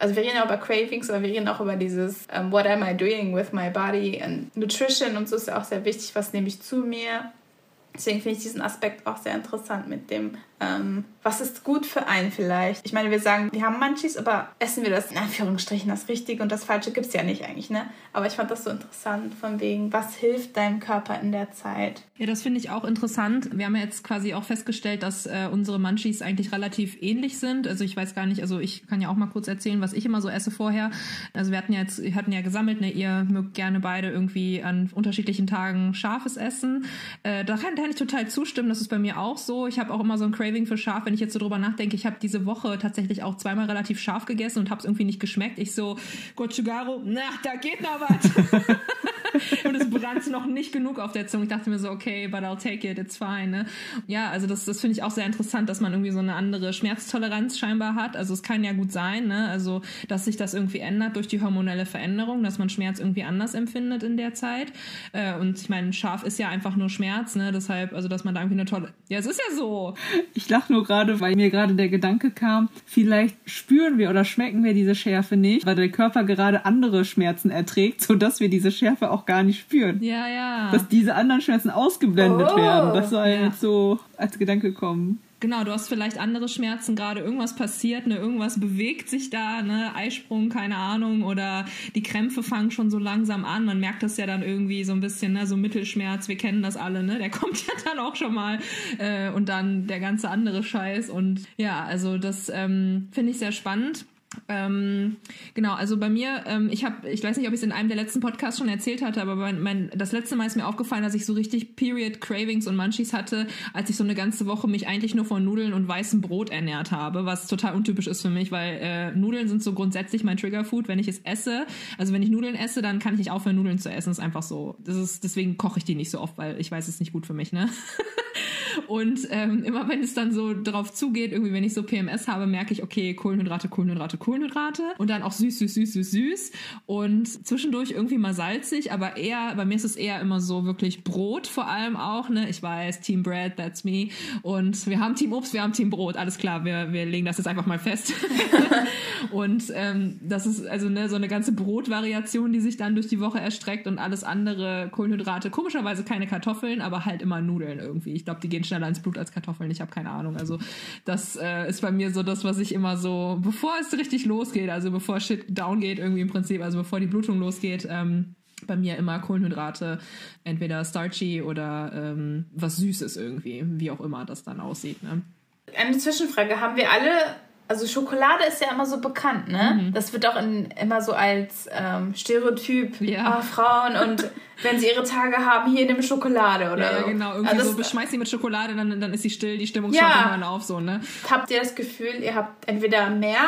also wir reden auch über Cravings, aber wir reden auch über dieses um, ähm, What am I doing with my body and Nutrition und so ist ja auch sehr wichtig, was nehme ich zu mir. Deswegen finde ich diesen Aspekt auch sehr interessant mit dem ähm, was ist gut für einen vielleicht? Ich meine, wir sagen, wir haben Munchies, aber essen wir das in Anführungsstrichen das Richtige und das Falsche gibt es ja nicht eigentlich, ne? Aber ich fand das so interessant, von wegen, was hilft deinem Körper in der Zeit? Ja, das finde ich auch interessant. Wir haben ja jetzt quasi auch festgestellt, dass äh, unsere Munchies eigentlich relativ ähnlich sind. Also ich weiß gar nicht, also ich kann ja auch mal kurz erzählen, was ich immer so esse vorher. Also wir hatten ja jetzt, wir hatten ja gesammelt, ne, ihr mögt gerne beide irgendwie an unterschiedlichen Tagen scharfes Essen. Äh, da kann, ich total zustimmen, das ist bei mir auch so. Ich habe auch immer so ein Craving Craving für scharf, wenn ich jetzt so drüber nachdenke. Ich habe diese Woche tatsächlich auch zweimal relativ scharf gegessen und habe es irgendwie nicht geschmeckt. Ich so, Gochugaro, na, da geht noch was. und es brannte noch nicht genug auf der Zunge. Ich dachte mir so, okay, but I'll take it, it's fine. Ne? Ja, also das, das finde ich auch sehr interessant, dass man irgendwie so eine andere Schmerztoleranz scheinbar hat. Also es kann ja gut sein, ne? also dass sich das irgendwie ändert durch die hormonelle Veränderung, dass man Schmerz irgendwie anders empfindet in der Zeit. Äh, und ich meine, scharf ist ja einfach nur Schmerz, ne? deshalb, also dass man da irgendwie eine tolle... Ja, es ist ja so. Ich lache nur gerade, weil mir gerade der Gedanke kam, vielleicht spüren wir oder schmecken wir diese Schärfe nicht, weil der Körper gerade andere Schmerzen erträgt, sodass wir diese Schärfe auch gar nicht spüren. Ja, ja. Dass diese anderen Schmerzen ausgeblendet oh, werden. Das soll ja. jetzt so als Gedanke kommen. Genau, du hast vielleicht andere Schmerzen, gerade irgendwas passiert, ne, irgendwas bewegt sich da, ne, Eisprung, keine Ahnung, oder die Krämpfe fangen schon so langsam an. Man merkt das ja dann irgendwie so ein bisschen, ne, so Mittelschmerz, wir kennen das alle, ne, der kommt ja dann auch schon mal äh, und dann der ganze andere Scheiß und ja, also das ähm, finde ich sehr spannend. Ähm, genau, also bei mir, ähm, ich habe, ich weiß nicht, ob ich es in einem der letzten Podcasts schon erzählt hatte, aber mein, mein, das letzte Mal ist mir aufgefallen, dass ich so richtig Period Cravings und Munchies hatte, als ich so eine ganze Woche mich eigentlich nur von Nudeln und weißem Brot ernährt habe, was total untypisch ist für mich, weil äh, Nudeln sind so grundsätzlich mein Triggerfood. Wenn ich es esse, also wenn ich Nudeln esse, dann kann ich nicht aufhören, Nudeln zu essen. Das ist einfach so. Das ist, deswegen koche ich die nicht so oft, weil ich weiß, es ist nicht gut für mich, ne? und ähm, immer wenn es dann so drauf zugeht, irgendwie wenn ich so PMS habe, merke ich, okay, Kohlenhydrate, Kohlenhydrate, Kohlenhydrate und dann auch süß, süß, süß, süß, süß und zwischendurch irgendwie mal salzig, aber eher, bei mir ist es eher immer so wirklich Brot vor allem auch, ne? Ich weiß, Team Bread, that's me. Und wir haben Team Obst, wir haben Team Brot, alles klar, wir, wir legen das jetzt einfach mal fest. und ähm, das ist also ne, so eine ganze Brotvariation, die sich dann durch die Woche erstreckt und alles andere Kohlenhydrate, komischerweise keine Kartoffeln, aber halt immer Nudeln irgendwie. Ich glaube, die gehen gehen schneller ins Blut als Kartoffeln. Ich habe keine Ahnung. Also das äh, ist bei mir so das, was ich immer so, bevor es richtig losgeht, also bevor Shit down geht irgendwie im Prinzip, also bevor die Blutung losgeht, ähm, bei mir immer Kohlenhydrate, entweder starchy oder ähm, was Süßes irgendwie, wie auch immer das dann aussieht. Ne? Eine Zwischenfrage, haben wir alle also Schokolade ist ja immer so bekannt, ne? Mhm. Das wird auch in, immer so als ähm, Stereotyp ja. oh, Frauen und wenn sie ihre Tage haben, hier nimm Schokolade oder Ja, genau, irgendwie also so beschmeiß sie mit Schokolade, dann, dann ist sie still, die Stimmung ja. hören auf so, ne? Habt ihr das Gefühl, ihr habt entweder mehr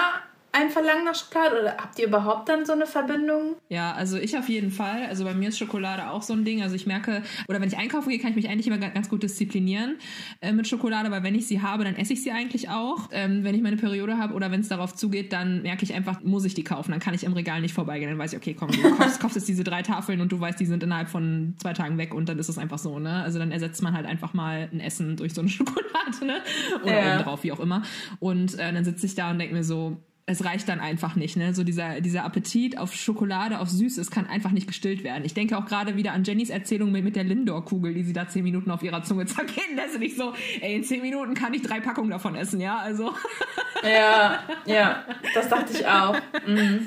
ein Verlangen nach Schokolade oder habt ihr überhaupt dann so eine Verbindung? Ja, also ich auf jeden Fall. Also bei mir ist Schokolade auch so ein Ding. Also ich merke, oder wenn ich einkaufen gehe, kann ich mich eigentlich immer ganz gut disziplinieren äh, mit Schokolade, weil wenn ich sie habe, dann esse ich sie eigentlich auch. Ähm, wenn ich meine Periode habe oder wenn es darauf zugeht, dann merke ich einfach, muss ich die kaufen. Dann kann ich im Regal nicht vorbeigehen. Dann weiß ich, okay, komm, du kaufst, kaufst jetzt diese drei Tafeln und du weißt, die sind innerhalb von zwei Tagen weg und dann ist es einfach so, ne? Also dann ersetzt man halt einfach mal ein Essen durch so eine Schokolade, ne? Oder ja. oben drauf, wie auch immer. Und äh, dann sitze ich da und denke mir so, es reicht dann einfach nicht, ne? So dieser, dieser Appetit auf Schokolade, auf Süßes kann einfach nicht gestillt werden. Ich denke auch gerade wieder an Jennys Erzählung mit, mit der Lindor-Kugel, die sie da zehn Minuten auf ihrer Zunge zergehen lässt. Und ich so, ey, in zehn Minuten kann ich drei Packungen davon essen, ja? Also. Ja, ja, das dachte ich auch. Mhm.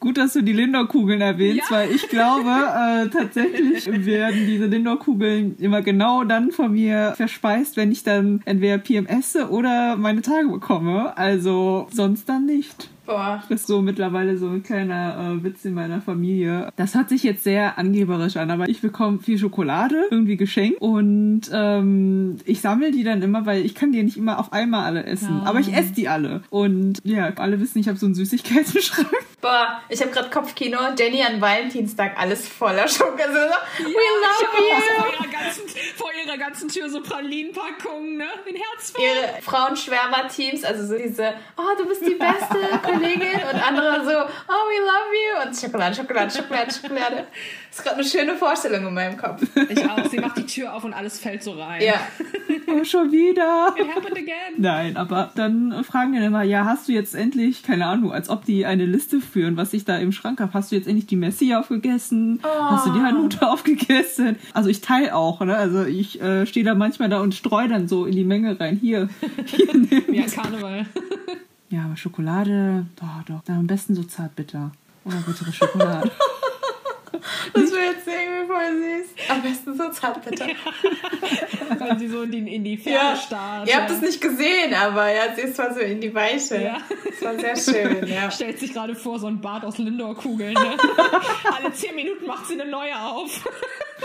Gut, dass du die Lindor-Kugeln erwähnst, ja. weil ich glaube, äh, tatsächlich werden diese Lindor-Kugeln immer genau dann von mir verspeist, wenn ich dann entweder PMS oder meine Tage bekomme. Also sonst dann nicht. Boah. Das ist so mittlerweile so ein kleiner äh, Witz in meiner Familie. Das hat sich jetzt sehr angeberisch an, aber ich bekomme viel Schokolade irgendwie geschenkt und ähm, ich sammle die dann immer, weil ich kann die nicht immer auf einmal alle essen. Ja. Aber ich esse die alle. Und ja, alle wissen, ich habe so einen Süßigkeitenschrank. Boah, ich habe gerade Kopfkino. Jenny an Valentinstag, alles voller Schokolade. Ja, We love you! Vor ihrer, ganzen, vor ihrer ganzen Tür so Pralinenpackungen, ne? In Herzform. Ihre Frauenschwärmer-Teams, also so diese, oh, du bist die Beste. Kollegin und andere so, oh, we love you und Schokolade, Schokolade, Schokolade, Schokolade. Das ist gerade eine schöne Vorstellung in meinem Kopf. Ich auch. Sie macht die Tür auf und alles fällt so rein. Ja. Oh, schon wieder. It happened again. Nein, aber dann fragen die dann immer, ja, hast du jetzt endlich, keine Ahnung, als ob die eine Liste führen, was ich da im Schrank habe. Hast du jetzt endlich die Messi aufgegessen? Oh. Hast du die Hanuta aufgegessen? Also ich teile auch, ne? Also ich äh, stehe da manchmal da und streue dann so in die Menge rein. Hier. hier ein Karneval. Ja, aber Schokolade, doch, doch. Dann am besten so zartbitter. Oder bittere Schokolade. Das wäre jetzt irgendwie voll süß. Am besten so zartbitter. Wenn sie so in die, in die Ferne ja. starrt. Ihr habt es nicht gesehen, aber ja, sie ist zwar so in die Weiche. Ja. Das war sehr schön, ja. Stellt sich gerade vor, so ein Bad aus Lindor-Kugeln. Ne? Alle zehn Minuten macht sie eine neue auf.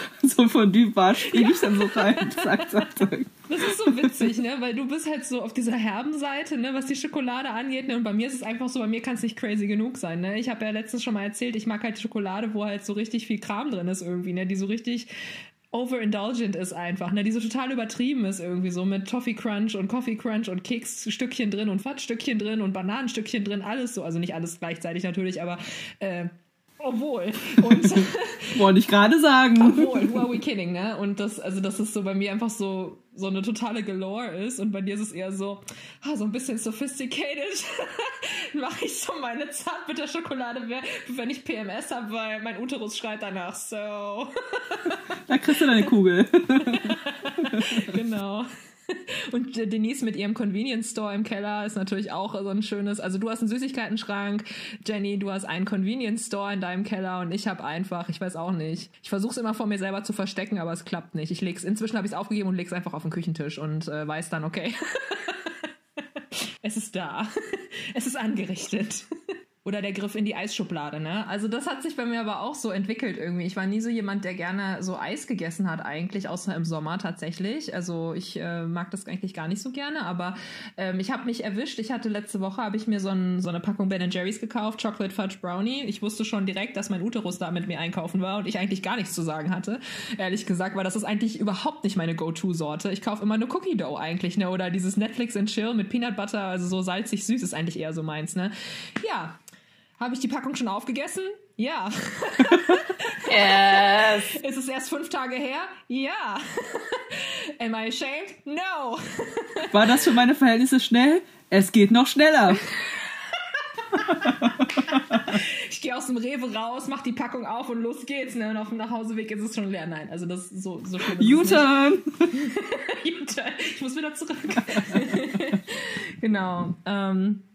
so Bad springe ich dann so rein. Zack, zack, zack. Das ist so witzig, ne? Weil du bist halt so auf dieser herben Seite, ne, was die Schokolade angeht. Ne? Und bei mir ist es einfach so, bei mir kann es nicht crazy genug sein. Ne? Ich habe ja letztens schon mal erzählt, ich mag halt Schokolade, wo halt so richtig viel Kram drin ist irgendwie, ne? Die so richtig overindulgent ist einfach, ne, die so total übertrieben ist irgendwie so mit Toffee Crunch und Coffee Crunch und Keksstückchen drin und Fattstückchen drin und Bananenstückchen drin, alles so, also nicht alles gleichzeitig natürlich, aber äh, obwohl. Und Wollte ich gerade sagen. Obwohl, who are we kidding, ne? Und das, also das ist so bei mir einfach so, so eine totale Galore ist und bei dir ist es eher so, ah, so ein bisschen sophisticated. Mache ich so meine Zartbitterschokolade, wenn ich PMS habe, weil mein Uterus schreit danach so. da kriegst du deine Kugel. genau. Und Denise mit ihrem Convenience Store im Keller ist natürlich auch so ein schönes. Also du hast einen Süßigkeitenschrank, Jenny, du hast einen Convenience Store in deinem Keller und ich habe einfach, ich weiß auch nicht. Ich versuche es immer vor mir selber zu verstecken, aber es klappt nicht. Ich leg's inzwischen habe ich es aufgegeben und leg's einfach auf den Küchentisch und äh, weiß dann, okay. es ist da. es ist angerichtet oder der Griff in die Eisschublade, ne? Also das hat sich bei mir aber auch so entwickelt irgendwie. Ich war nie so jemand, der gerne so Eis gegessen hat eigentlich, außer im Sommer tatsächlich. Also ich äh, mag das eigentlich gar nicht so gerne, aber ähm, ich habe mich erwischt. Ich hatte letzte Woche habe ich mir so, ein, so eine Packung Ben Jerry's gekauft, Chocolate Fudge Brownie. Ich wusste schon direkt, dass mein Uterus da mit mir einkaufen war und ich eigentlich gar nichts zu sagen hatte, ehrlich gesagt, weil das ist eigentlich überhaupt nicht meine Go-To-Sorte. Ich kaufe immer eine Cookie Dough eigentlich, ne? Oder dieses Netflix and Chill mit Peanut Butter, also so salzig süß ist eigentlich eher so meins, ne? Ja, habe ich die Packung schon aufgegessen? Ja. yes. Ist es erst fünf Tage her? Ja. Am I ashamed? No. War das für meine Verhältnisse schnell? Es geht noch schneller. ich gehe aus dem Rewe raus, mach die Packung auf und los geht's. Ne? Und auf dem Nachhauseweg ist es schon leer. Nein, also das ist so, so schlimm. U-Turn! U-Turn. Ich muss wieder zurück. genau. Ähm,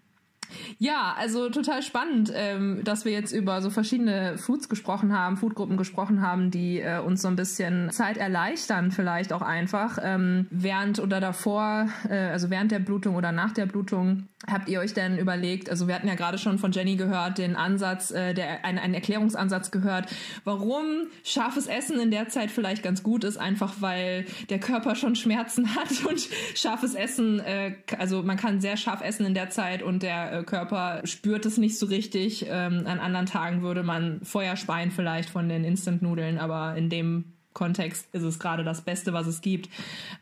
ja, also total spannend, ähm, dass wir jetzt über so verschiedene Foods gesprochen haben, Foodgruppen gesprochen haben, die äh, uns so ein bisschen Zeit erleichtern, vielleicht auch einfach ähm, während oder davor, äh, also während der Blutung oder nach der Blutung. Habt ihr euch denn überlegt, also wir hatten ja gerade schon von Jenny gehört, den Ansatz, äh, der, ein, einen Erklärungsansatz gehört, warum scharfes Essen in der Zeit vielleicht ganz gut ist, einfach weil der Körper schon Schmerzen hat und scharfes Essen, äh, also man kann sehr scharf essen in der Zeit und der äh, Körper spürt es nicht so richtig. Ähm, an anderen Tagen würde man Feuer speien vielleicht von den Instant-Nudeln, aber in dem Kontext ist es gerade das Beste, was es gibt.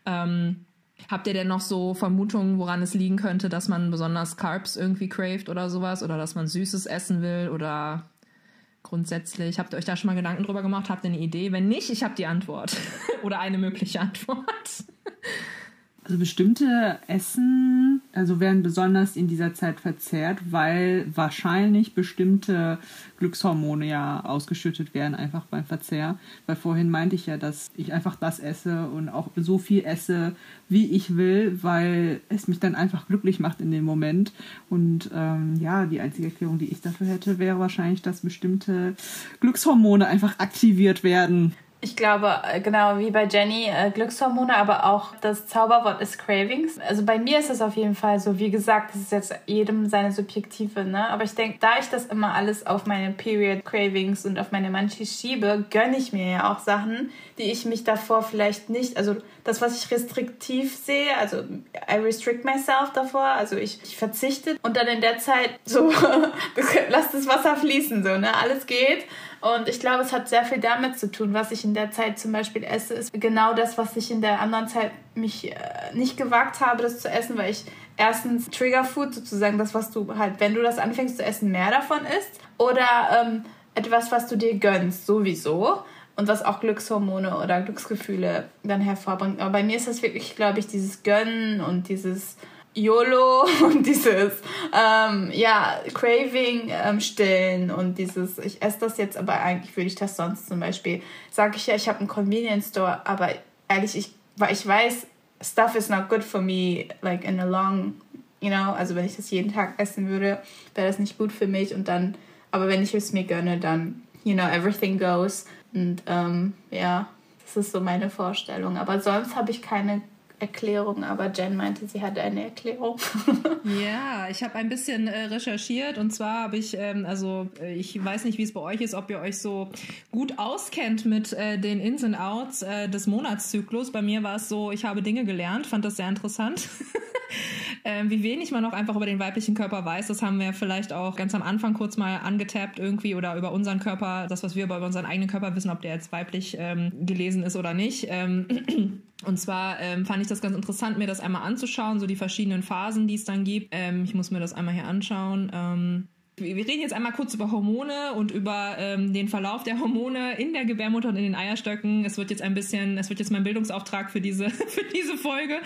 Ähm, Habt ihr denn noch so Vermutungen, woran es liegen könnte, dass man besonders Carbs irgendwie craved oder sowas? Oder dass man Süßes essen will? Oder grundsätzlich, habt ihr euch da schon mal Gedanken drüber gemacht? Habt ihr eine Idee? Wenn nicht, ich habe die Antwort. oder eine mögliche Antwort. Also bestimmte Essen, also werden besonders in dieser Zeit verzehrt, weil wahrscheinlich bestimmte Glückshormone ja ausgeschüttet werden einfach beim Verzehr. Weil vorhin meinte ich ja, dass ich einfach das esse und auch so viel esse, wie ich will, weil es mich dann einfach glücklich macht in dem Moment. Und ähm, ja, die einzige Erklärung, die ich dafür hätte, wäre wahrscheinlich, dass bestimmte Glückshormone einfach aktiviert werden. Ich glaube, äh, genau wie bei Jenny, äh, Glückshormone, aber auch das Zauberwort ist Cravings. Also bei mir ist es auf jeden Fall so, wie gesagt, das ist jetzt jedem seine subjektive, ne? Aber ich denke, da ich das immer alles auf meine Period Cravings und auf meine Munchies schiebe, gönne ich mir ja auch Sachen, die ich mich davor vielleicht nicht, also das, was ich restriktiv sehe, also I restrict myself davor, also ich, ich verzichte und dann in der Zeit so, lass das Wasser fließen, so, ne? Alles geht. Und ich glaube, es hat sehr viel damit zu tun, was ich in der Zeit zum Beispiel esse, ist genau das, was ich in der anderen Zeit mich äh, nicht gewagt habe, das zu essen, weil ich erstens Triggerfood sozusagen, das, was du halt, wenn du das anfängst zu essen, mehr davon isst. Oder ähm, etwas, was du dir gönnst, sowieso. Und was auch Glückshormone oder Glücksgefühle dann hervorbringt. Aber bei mir ist das wirklich, glaube ich, dieses Gönnen und dieses YOLO und dieses ähm, ja, Craving ähm, stillen und dieses, ich esse das jetzt, aber eigentlich würde ich das sonst zum Beispiel, sage ich ja, ich habe einen Convenience Store, aber ehrlich, ich, weil ich weiß, stuff is not good for me, like in a long, you know, also wenn ich das jeden Tag essen würde, wäre das nicht gut für mich und dann, aber wenn ich es mir gönne, dann, you know, everything goes. Und ähm, ja, das ist so meine Vorstellung, aber sonst habe ich keine Erklärung, aber Jen meinte, sie hatte eine Erklärung. ja, ich habe ein bisschen äh, recherchiert und zwar habe ich, ähm, also äh, ich weiß nicht, wie es bei euch ist, ob ihr euch so gut auskennt mit äh, den Ins und Outs äh, des Monatszyklus. Bei mir war es so, ich habe Dinge gelernt, fand das sehr interessant. ähm, wie wenig man auch einfach über den weiblichen Körper weiß, das haben wir vielleicht auch ganz am Anfang kurz mal angetappt irgendwie oder über unseren Körper, das, was wir über unseren eigenen Körper wissen, ob der jetzt weiblich ähm, gelesen ist oder nicht. Ähm, und zwar ähm, fand ich das ganz interessant, mir das einmal anzuschauen, so die verschiedenen Phasen, die es dann gibt. Ähm, ich muss mir das einmal hier anschauen. Ähm, wir reden jetzt einmal kurz über Hormone und über ähm, den Verlauf der Hormone in der Gebärmutter und in den Eierstöcken. Es wird jetzt ein bisschen, es wird jetzt mein Bildungsauftrag für diese, für diese Folge.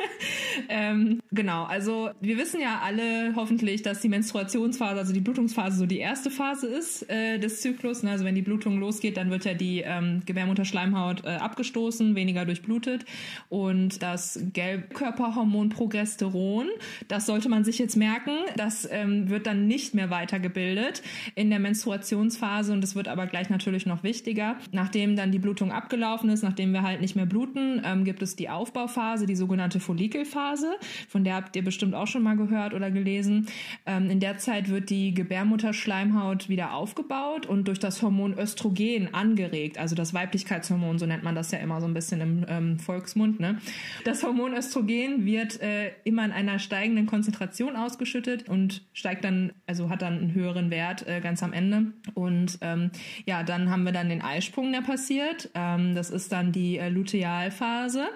ähm, genau, also wir wissen ja alle hoffentlich, dass die Menstruationsphase, also die Blutungsphase, so die erste Phase ist äh, des Zyklus. Ne? Also wenn die Blutung losgeht, dann wird ja die ähm, Gebärmutterschleimhaut äh, abgestoßen, weniger durchblutet. Und das Gelbkörperhormon Progesteron, das sollte man sich jetzt merken, das ähm, wird dann nicht mehr mehr weitergebildet in der Menstruationsphase und es wird aber gleich natürlich noch wichtiger. Nachdem dann die Blutung abgelaufen ist, nachdem wir halt nicht mehr bluten, ähm, gibt es die Aufbauphase, die sogenannte Follikelphase, von der habt ihr bestimmt auch schon mal gehört oder gelesen. Ähm, in der Zeit wird die Gebärmutterschleimhaut wieder aufgebaut und durch das Hormon Östrogen angeregt, also das Weiblichkeitshormon, so nennt man das ja immer so ein bisschen im ähm, Volksmund. Ne? Das Hormon Östrogen wird äh, immer in einer steigenden Konzentration ausgeschüttet und steigt dann, also hat dann einen höheren Wert äh, ganz am Ende. Und ähm, ja, dann haben wir dann den Eisprung, der passiert. Ähm, das ist dann die äh, Lutealphase.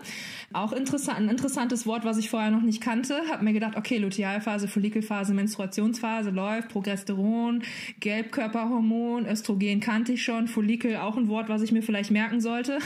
Auch interessant, ein interessantes Wort, was ich vorher noch nicht kannte. Hab mir gedacht, okay, Lutealphase, Follikelphase, Menstruationsphase läuft, Progesteron, Gelbkörperhormon, Östrogen kannte ich schon, Follikel auch ein Wort, was ich mir vielleicht merken sollte.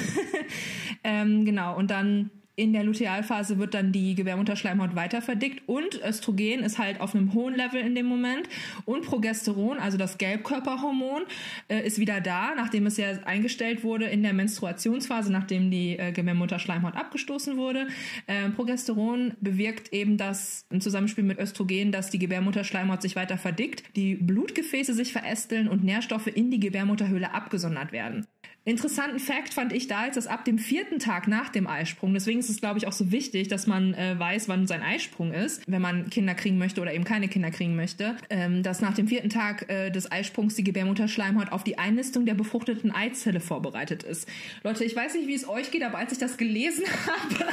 ähm, genau, und dann in der Lutealphase wird dann die Gebärmutterschleimhaut weiter verdickt und Östrogen ist halt auf einem hohen Level in dem Moment und Progesteron, also das Gelbkörperhormon, äh, ist wieder da, nachdem es ja eingestellt wurde in der Menstruationsphase, nachdem die äh, Gebärmutterschleimhaut abgestoßen wurde. Äh, Progesteron bewirkt eben das im Zusammenspiel mit Östrogen, dass die Gebärmutterschleimhaut sich weiter verdickt, die Blutgefäße sich verästeln und Nährstoffe in die Gebärmutterhöhle abgesondert werden. Interessanten Fakt fand ich da jetzt, dass ab dem vierten Tag nach dem Eisprung, deswegen ist es, glaube ich, auch so wichtig, dass man äh, weiß, wann sein Eisprung ist, wenn man Kinder kriegen möchte oder eben keine Kinder kriegen möchte, ähm, dass nach dem vierten Tag äh, des Eisprungs die Gebärmutterschleimhaut auf die Einnistung der befruchteten Eizelle vorbereitet ist. Leute, ich weiß nicht, wie es euch geht, aber als ich das gelesen habe,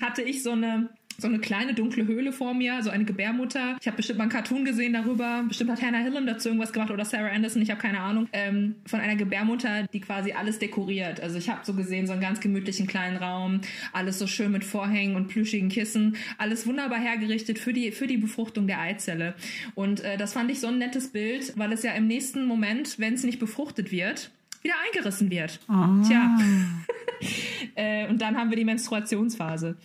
hatte ich so eine so eine kleine dunkle Höhle vor mir, so eine Gebärmutter. Ich habe bestimmt mal einen Cartoon gesehen darüber. Bestimmt hat Hannah Hillam dazu irgendwas gemacht oder Sarah Anderson, ich habe keine Ahnung. Ähm, von einer Gebärmutter, die quasi alles dekoriert. Also ich habe so gesehen, so einen ganz gemütlichen kleinen Raum, alles so schön mit Vorhängen und plüschigen Kissen, alles wunderbar hergerichtet für die, für die Befruchtung der Eizelle. Und äh, das fand ich so ein nettes Bild, weil es ja im nächsten Moment, wenn es nicht befruchtet wird, wieder eingerissen wird. Oh. Tja. äh, und dann haben wir die Menstruationsphase.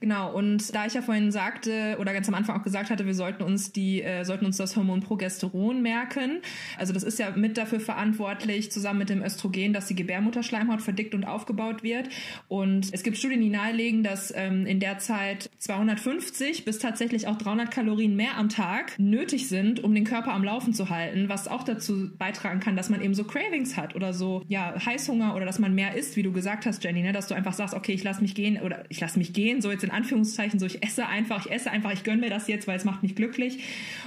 Genau, und da ich ja vorhin sagte oder ganz am Anfang auch gesagt hatte, wir sollten uns die, äh, sollten uns das Hormon Progesteron merken. Also das ist ja mit dafür verantwortlich, zusammen mit dem Östrogen, dass die Gebärmutterschleimhaut verdickt und aufgebaut wird. Und es gibt Studien, die nahelegen, dass ähm, in der Zeit 250 bis tatsächlich auch 300 Kalorien mehr am Tag nötig sind, um den Körper am Laufen zu halten, was auch dazu beitragen kann, dass man eben so Cravings hat oder so, ja, Heißhunger oder dass man mehr isst, wie du gesagt hast, Jenny, ne? dass du einfach sagst, okay, ich lass mich gehen oder ich lass mich gehen, so jetzt in Anführungszeichen so, ich esse einfach, ich esse einfach, ich gönne mir das jetzt, weil es macht mich glücklich.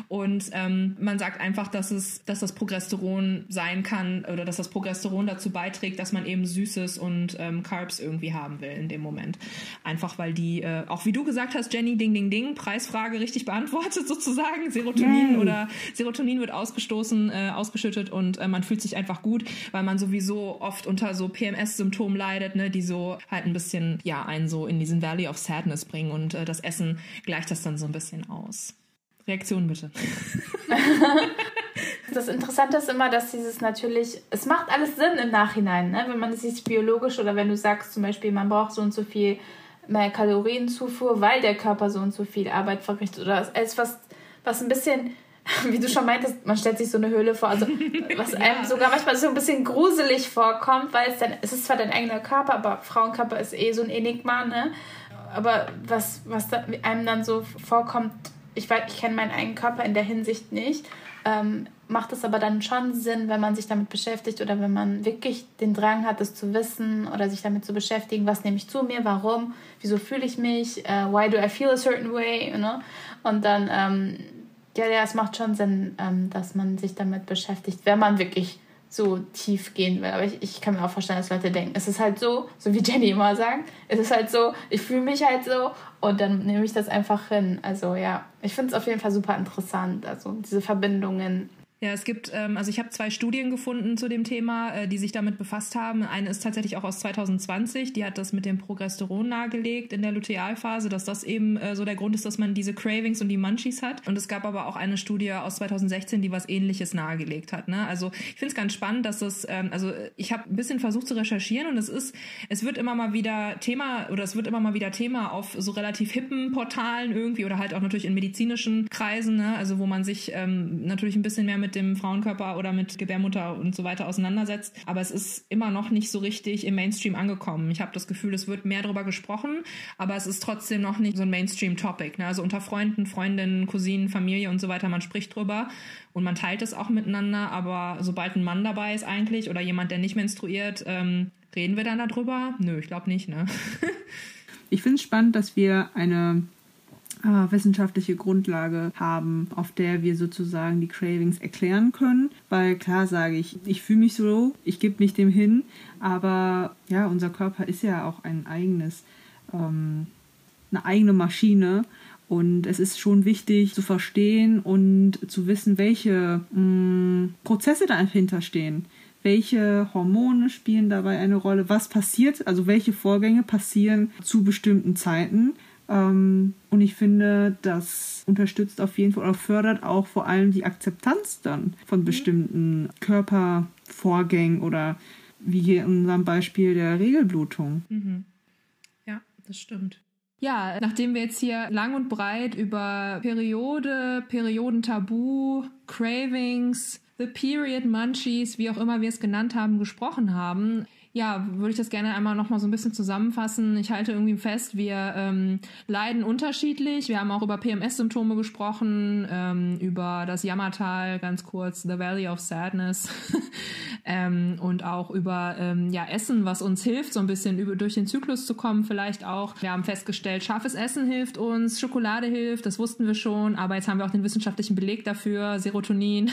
Und ähm, man sagt einfach, dass es, dass das Progesteron sein kann oder dass das Progesteron dazu beiträgt, dass man eben Süßes und ähm, Carbs irgendwie haben will in dem Moment. Einfach weil die, äh, auch wie du gesagt hast, Jenny, Ding, Ding, Ding, Preisfrage richtig beantwortet sozusagen. Serotonin Yay. oder Serotonin wird ausgestoßen, äh, ausgeschüttet und äh, man fühlt sich einfach gut, weil man sowieso oft unter so PMS-Symptomen leidet, ne, die so halt ein bisschen, ja, einen so in diesen Valley of Sadness Ergebnis bringen und äh, das Essen gleicht das dann so ein bisschen aus. Reaktion bitte. das Interessante ist immer, dass dieses natürlich, es macht alles Sinn im Nachhinein, ne? wenn man es sich biologisch oder wenn du sagst zum Beispiel, man braucht so und so viel mehr Kalorienzufuhr, weil der Körper so und so viel Arbeit verrichtet oder es was, was ein bisschen wie du schon meintest, man stellt sich so eine Höhle vor, also was einem ja. sogar manchmal so ein bisschen gruselig vorkommt, weil es dann, es ist zwar dein eigener Körper, aber Frauenkörper ist eh so ein Enigma, ne? Aber was, was da einem dann so vorkommt, ich weiß, ich kenne meinen eigenen Körper in der Hinsicht nicht, ähm, macht es aber dann schon Sinn, wenn man sich damit beschäftigt oder wenn man wirklich den Drang hat, es zu wissen oder sich damit zu beschäftigen, was nehme ich zu mir, warum, wieso fühle ich mich, uh, why do I feel a certain way, you know? Und dann, ähm, ja, ja, es macht schon Sinn, ähm, dass man sich damit beschäftigt, wenn man wirklich so tief gehen will. Aber ich, ich kann mir auch vorstellen, dass Leute denken, es ist halt so, so wie Jenny immer sagt, es ist halt so, ich fühle mich halt so und dann nehme ich das einfach hin. Also ja, ich finde es auf jeden Fall super interessant, also diese Verbindungen ja, es gibt, ähm, also ich habe zwei Studien gefunden zu dem Thema, äh, die sich damit befasst haben. Eine ist tatsächlich auch aus 2020, die hat das mit dem Progesteron nahegelegt in der Lutealphase, dass das eben äh, so der Grund ist, dass man diese Cravings und die Munchies hat. Und es gab aber auch eine Studie aus 2016, die was ähnliches nahegelegt hat. Ne? Also ich finde es ganz spannend, dass das, ähm, also ich habe ein bisschen versucht zu recherchieren und es ist, es wird immer mal wieder Thema oder es wird immer mal wieder Thema auf so relativ hippen Portalen irgendwie oder halt auch natürlich in medizinischen Kreisen, ne? also wo man sich ähm, natürlich ein bisschen mehr mit mit dem Frauenkörper oder mit Gebärmutter und so weiter auseinandersetzt. Aber es ist immer noch nicht so richtig im Mainstream angekommen. Ich habe das Gefühl, es wird mehr darüber gesprochen, aber es ist trotzdem noch nicht so ein Mainstream-Topic. Ne? Also unter Freunden, Freundinnen, Cousinen, Familie und so weiter, man spricht drüber und man teilt es auch miteinander. Aber sobald ein Mann dabei ist eigentlich oder jemand, der nicht menstruiert, ähm, reden wir dann darüber? Nö, ich glaube nicht. Ne? ich finde es spannend, dass wir eine äh, wissenschaftliche Grundlage haben, auf der wir sozusagen die Cravings erklären können. Weil klar sage ich, ich fühle mich so, ich gebe mich dem hin, aber ja, unser Körper ist ja auch ein eigenes, ähm, eine eigene Maschine. Und es ist schon wichtig zu verstehen und zu wissen, welche mh, mm, Prozesse dahinter stehen. Welche Hormone spielen dabei eine Rolle? Was passiert? Also welche Vorgänge passieren zu bestimmten Zeiten? Ähm, und ich finde, das unterstützt auf jeden Fall oder fördert auch vor allem die Akzeptanz dann von mhm. bestimmten Körpervorgängen oder wie hier in unserem Beispiel der Regelblutung. Mhm. Ja, das stimmt. Ja, nachdem wir jetzt hier lang und breit über Periode, Periodentabu, Cravings, The Period Munchies, wie auch immer wir es genannt haben, gesprochen haben, ja, würde ich das gerne einmal nochmal so ein bisschen zusammenfassen. Ich halte irgendwie fest, wir ähm, leiden unterschiedlich. Wir haben auch über PMS-Symptome gesprochen, ähm, über das Jammertal, ganz kurz, The Valley of Sadness ähm, und auch über ähm, ja, Essen, was uns hilft, so ein bisschen über, durch den Zyklus zu kommen vielleicht auch. Wir haben festgestellt, scharfes Essen hilft uns, Schokolade hilft, das wussten wir schon, aber jetzt haben wir auch den wissenschaftlichen Beleg dafür, Serotonin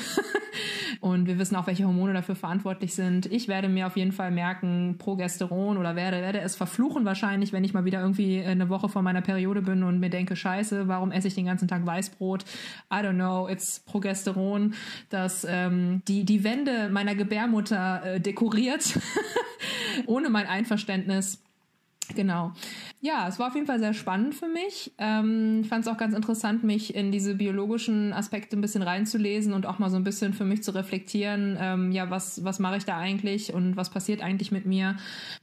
und wir wissen auch, welche Hormone dafür verantwortlich sind. Ich werde mir auf jeden Fall merken, Progesteron oder werde, werde es verfluchen wahrscheinlich, wenn ich mal wieder irgendwie eine Woche vor meiner Periode bin und mir denke, scheiße, warum esse ich den ganzen Tag Weißbrot? I don't know, it's Progesteron, das ähm, die, die Wände meiner Gebärmutter äh, dekoriert, ohne mein Einverständnis. Genau. Ja, es war auf jeden Fall sehr spannend für mich. Ähm, ich fand es auch ganz interessant, mich in diese biologischen Aspekte ein bisschen reinzulesen und auch mal so ein bisschen für mich zu reflektieren, ähm, ja, was, was mache ich da eigentlich und was passiert eigentlich mit mir.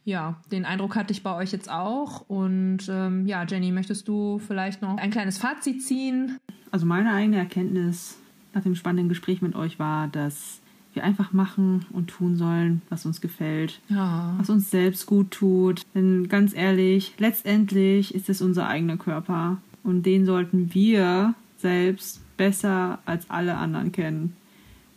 Ja, den Eindruck hatte ich bei euch jetzt auch. Und ähm, ja, Jenny, möchtest du vielleicht noch ein kleines Fazit ziehen? Also meine eigene Erkenntnis nach dem spannenden Gespräch mit euch war, dass wir einfach machen und tun sollen, was uns gefällt, ja. was uns selbst gut tut. Denn ganz ehrlich, letztendlich ist es unser eigener Körper und den sollten wir selbst besser als alle anderen kennen.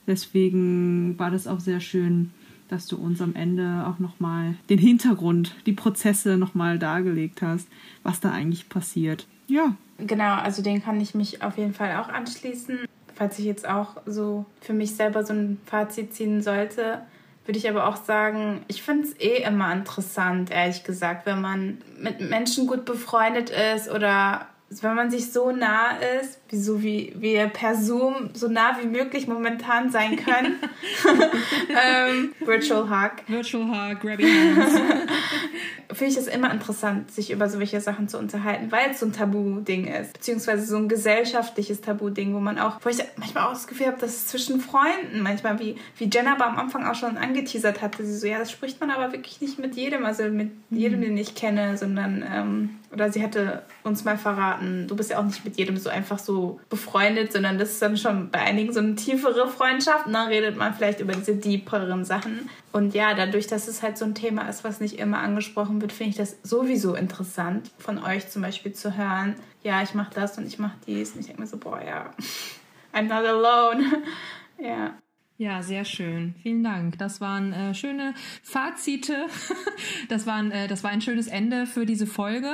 Deswegen war das auch sehr schön, dass du uns am Ende auch nochmal den Hintergrund, die Prozesse nochmal dargelegt hast, was da eigentlich passiert. Ja. Genau, also den kann ich mich auf jeden Fall auch anschließen falls ich jetzt auch so für mich selber so ein Fazit ziehen sollte, würde ich aber auch sagen, ich finde es eh immer interessant, ehrlich gesagt, wenn man mit Menschen gut befreundet ist oder wenn man sich so nah ist, wie so wie wir per Zoom so nah wie möglich momentan sein können. ähm, Virtual Hug. Virtual Hug, grabbing hands. Finde ich es immer interessant, sich über solche Sachen zu unterhalten, weil es so ein Tabu-Ding ist. Beziehungsweise so ein gesellschaftliches Tabu-Ding, wo man auch, wo ich manchmal auch das Gefühl habe, dass es zwischen Freunden, manchmal wie, wie Jenna aber am Anfang auch schon angeteasert hatte, sie so, ja, das spricht man aber wirklich nicht mit jedem, also mit jedem, mhm. den ich kenne, sondern, ähm, oder sie hatte uns mal verraten, du bist ja auch nicht mit jedem so einfach so befreundet, sondern das ist dann schon bei einigen so eine tiefere Freundschaft. Und dann redet man vielleicht über diese deeperen Sachen. Und ja, dadurch, dass es halt so ein Thema ist, was nicht immer angesprochen wird, finde ich das sowieso interessant, von euch zum Beispiel zu hören. Ja, ich mache das und ich mache dies. Und ich denke mir so, boah, ja, I'm not alone. ja. Ja, sehr schön. Vielen Dank. Das waren äh, schöne Fazite. das, waren, äh, das war ein schönes Ende für diese Folge.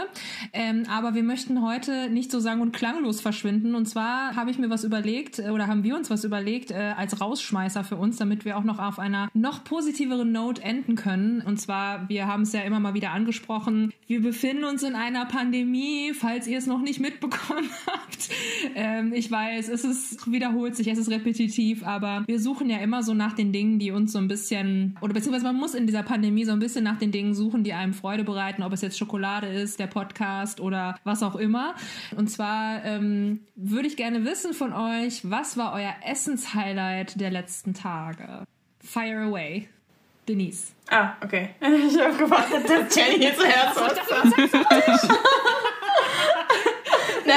Ähm, aber wir möchten heute nicht so sang- und klanglos verschwinden. Und zwar habe ich mir was überlegt äh, oder haben wir uns was überlegt äh, als Rausschmeißer für uns, damit wir auch noch auf einer noch positiveren Note enden können. Und zwar, wir haben es ja immer mal wieder angesprochen, wir befinden uns in einer Pandemie, falls ihr es noch nicht mitbekommen habt. Ähm, ich weiß, es ist, wiederholt sich, es ist repetitiv, aber wir suchen ja immer so nach den Dingen, die uns so ein bisschen, oder beziehungsweise man muss in dieser Pandemie so ein bisschen nach den Dingen suchen, die einem Freude bereiten, ob es jetzt Schokolade ist, der Podcast oder was auch immer. Und zwar ähm, würde ich gerne wissen von euch, was war euer Essenshighlight der letzten Tage? Fire away. Denise. Ah, okay. Ich habe gewartet, dass Jenny zuerst was sagt.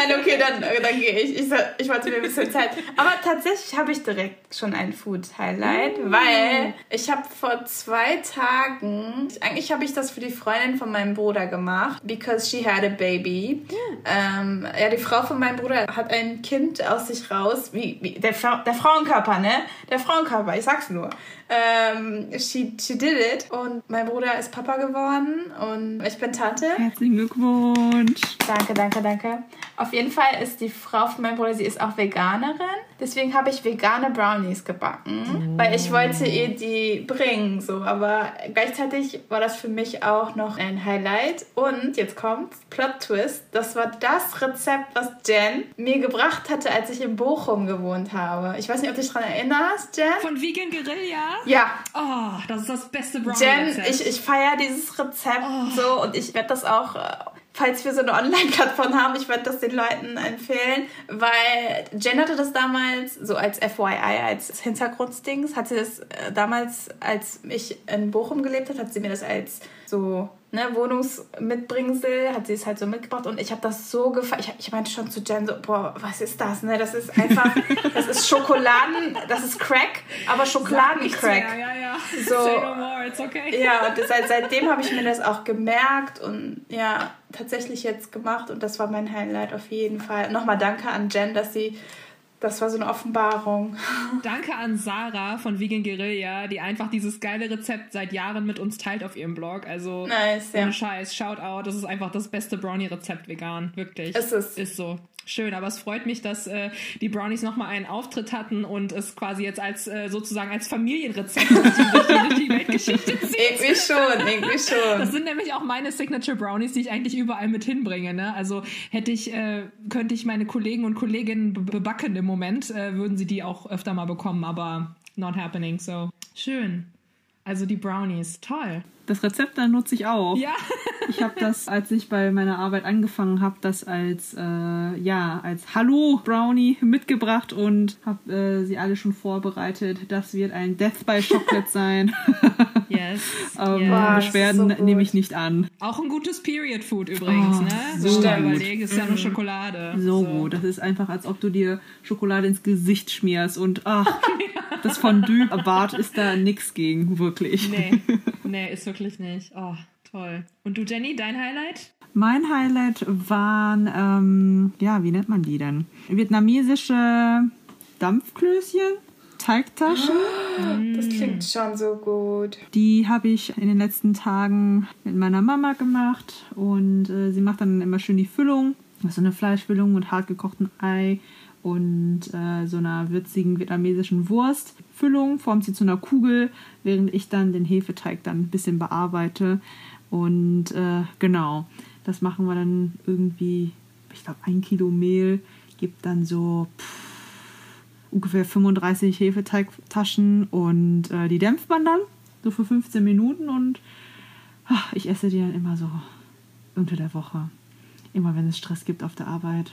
Nein, okay, dann, dann gehe ich. ich. Ich wollte mir ein bisschen Zeit. Aber tatsächlich habe ich direkt schon ein Food-Highlight, mm. weil ich habe vor zwei Tagen, eigentlich habe ich das für die Freundin von meinem Bruder gemacht, because she had a baby. Mm. Ähm, ja, die Frau von meinem Bruder hat ein Kind aus sich raus, wie, wie der, der Frauenkörper, ne? Der Frauenkörper, ich sag's nur. Ähm, she, she did it. Und mein Bruder ist Papa geworden und ich bin Tante. Herzlichen Glückwunsch. Danke, danke, danke. Auf jeden Fall ist die Frau von meinem Bruder, sie ist auch Veganerin. Deswegen habe ich vegane Brownies gebacken, oh. weil ich wollte ihr die bringen, so. Aber gleichzeitig war das für mich auch noch ein Highlight. Und jetzt kommt Plot Twist. Das war das Rezept, was Jen mir gebracht hatte, als ich in Bochum gewohnt habe. Ich weiß nicht, ob du dich daran erinnerst, Jen. Von Vegan Guerilla? Ja. Oh, das ist das beste Brownie. Jen, ich, ich feiere dieses Rezept oh. so und ich werde das auch äh, falls wir so eine Online-Plattform haben, ich werde das den Leuten empfehlen, weil Jen hatte das damals so als FYI, als Hintergrundstings, hat sie das äh, damals, als ich in Bochum gelebt habe, hat sie mir das als so ne, Wohnungsmitbringsel, hat sie es halt so mitgebracht und ich habe das so gefallen. Ich, ich meinte schon zu Jen so, boah, was ist das, ne? Das ist einfach, das ist Schokoladen, das ist Crack, aber Schokoladencrack. Ja, ja, ja. So, Say no more, it's okay. Ja, und seit, seitdem habe ich mir das auch gemerkt und ja, tatsächlich jetzt gemacht und das war mein Highlight auf jeden Fall. Nochmal danke an Jen, dass sie das war so eine Offenbarung. Danke an Sarah von Vegan Guerilla, die einfach dieses geile Rezept seit Jahren mit uns teilt auf ihrem Blog. Also nice, ohne ja. Scheiß, Shoutout, das ist einfach das beste Brownie-Rezept vegan, wirklich. Es ist. Ist so. Schön, aber es freut mich, dass äh, die Brownies nochmal einen Auftritt hatten und es quasi jetzt als äh, sozusagen als Familienrezept durch die, Weltgeschichte zieht. Irgendwie schon, irgendwie schon. Das sind nämlich auch meine Signature Brownies, die ich eigentlich überall mit hinbringe. Ne? Also hätte ich, äh, könnte ich meine Kollegen und Kolleginnen bebacken im Moment, äh, würden sie die auch öfter mal bekommen, aber not happening. So schön. Also die Brownies, toll. Das Rezept dann nutze ich auch. Ja. ich habe das, als ich bei meiner Arbeit angefangen habe, das als äh, ja als Hallo Brownie mitgebracht und habe äh, sie alle schon vorbereitet. Das wird ein Death by Chocolate sein. yes. ähm, yes. Beschwerden so nehme ich nicht an. Auch ein gutes Period Food übrigens, oh, ne? So gut. überlege, ist ja nur Schokolade. So, so, gut. Das ist einfach, als ob du dir Schokolade ins Gesicht schmierst und ach, das Fondue Bart ist da nix gegen, wirklich. Nee, nee, ist wirklich nicht. Oh, toll. Und du, Jenny, dein Highlight? Mein Highlight waren, ähm, ja, wie nennt man die denn? Vietnamesische Dampfklößchen. Teigtaschen. Das klingt schon so gut. Die habe ich in den letzten Tagen mit meiner Mama gemacht und äh, sie macht dann immer schön die Füllung. Das ist so eine Fleischfüllung mit hart gekochtem Ei und äh, so einer würzigen vietnamesischen Wurstfüllung, formt sie zu einer Kugel, während ich dann den Hefeteig dann ein bisschen bearbeite. Und äh, genau, das machen wir dann irgendwie, ich glaube, ein Kilo Mehl gibt dann so pff, ungefähr 35 Hefeteigtaschen und äh, die dämpft man dann so für 15 Minuten und ach, ich esse die dann immer so unter der Woche immer wenn es Stress gibt auf der Arbeit,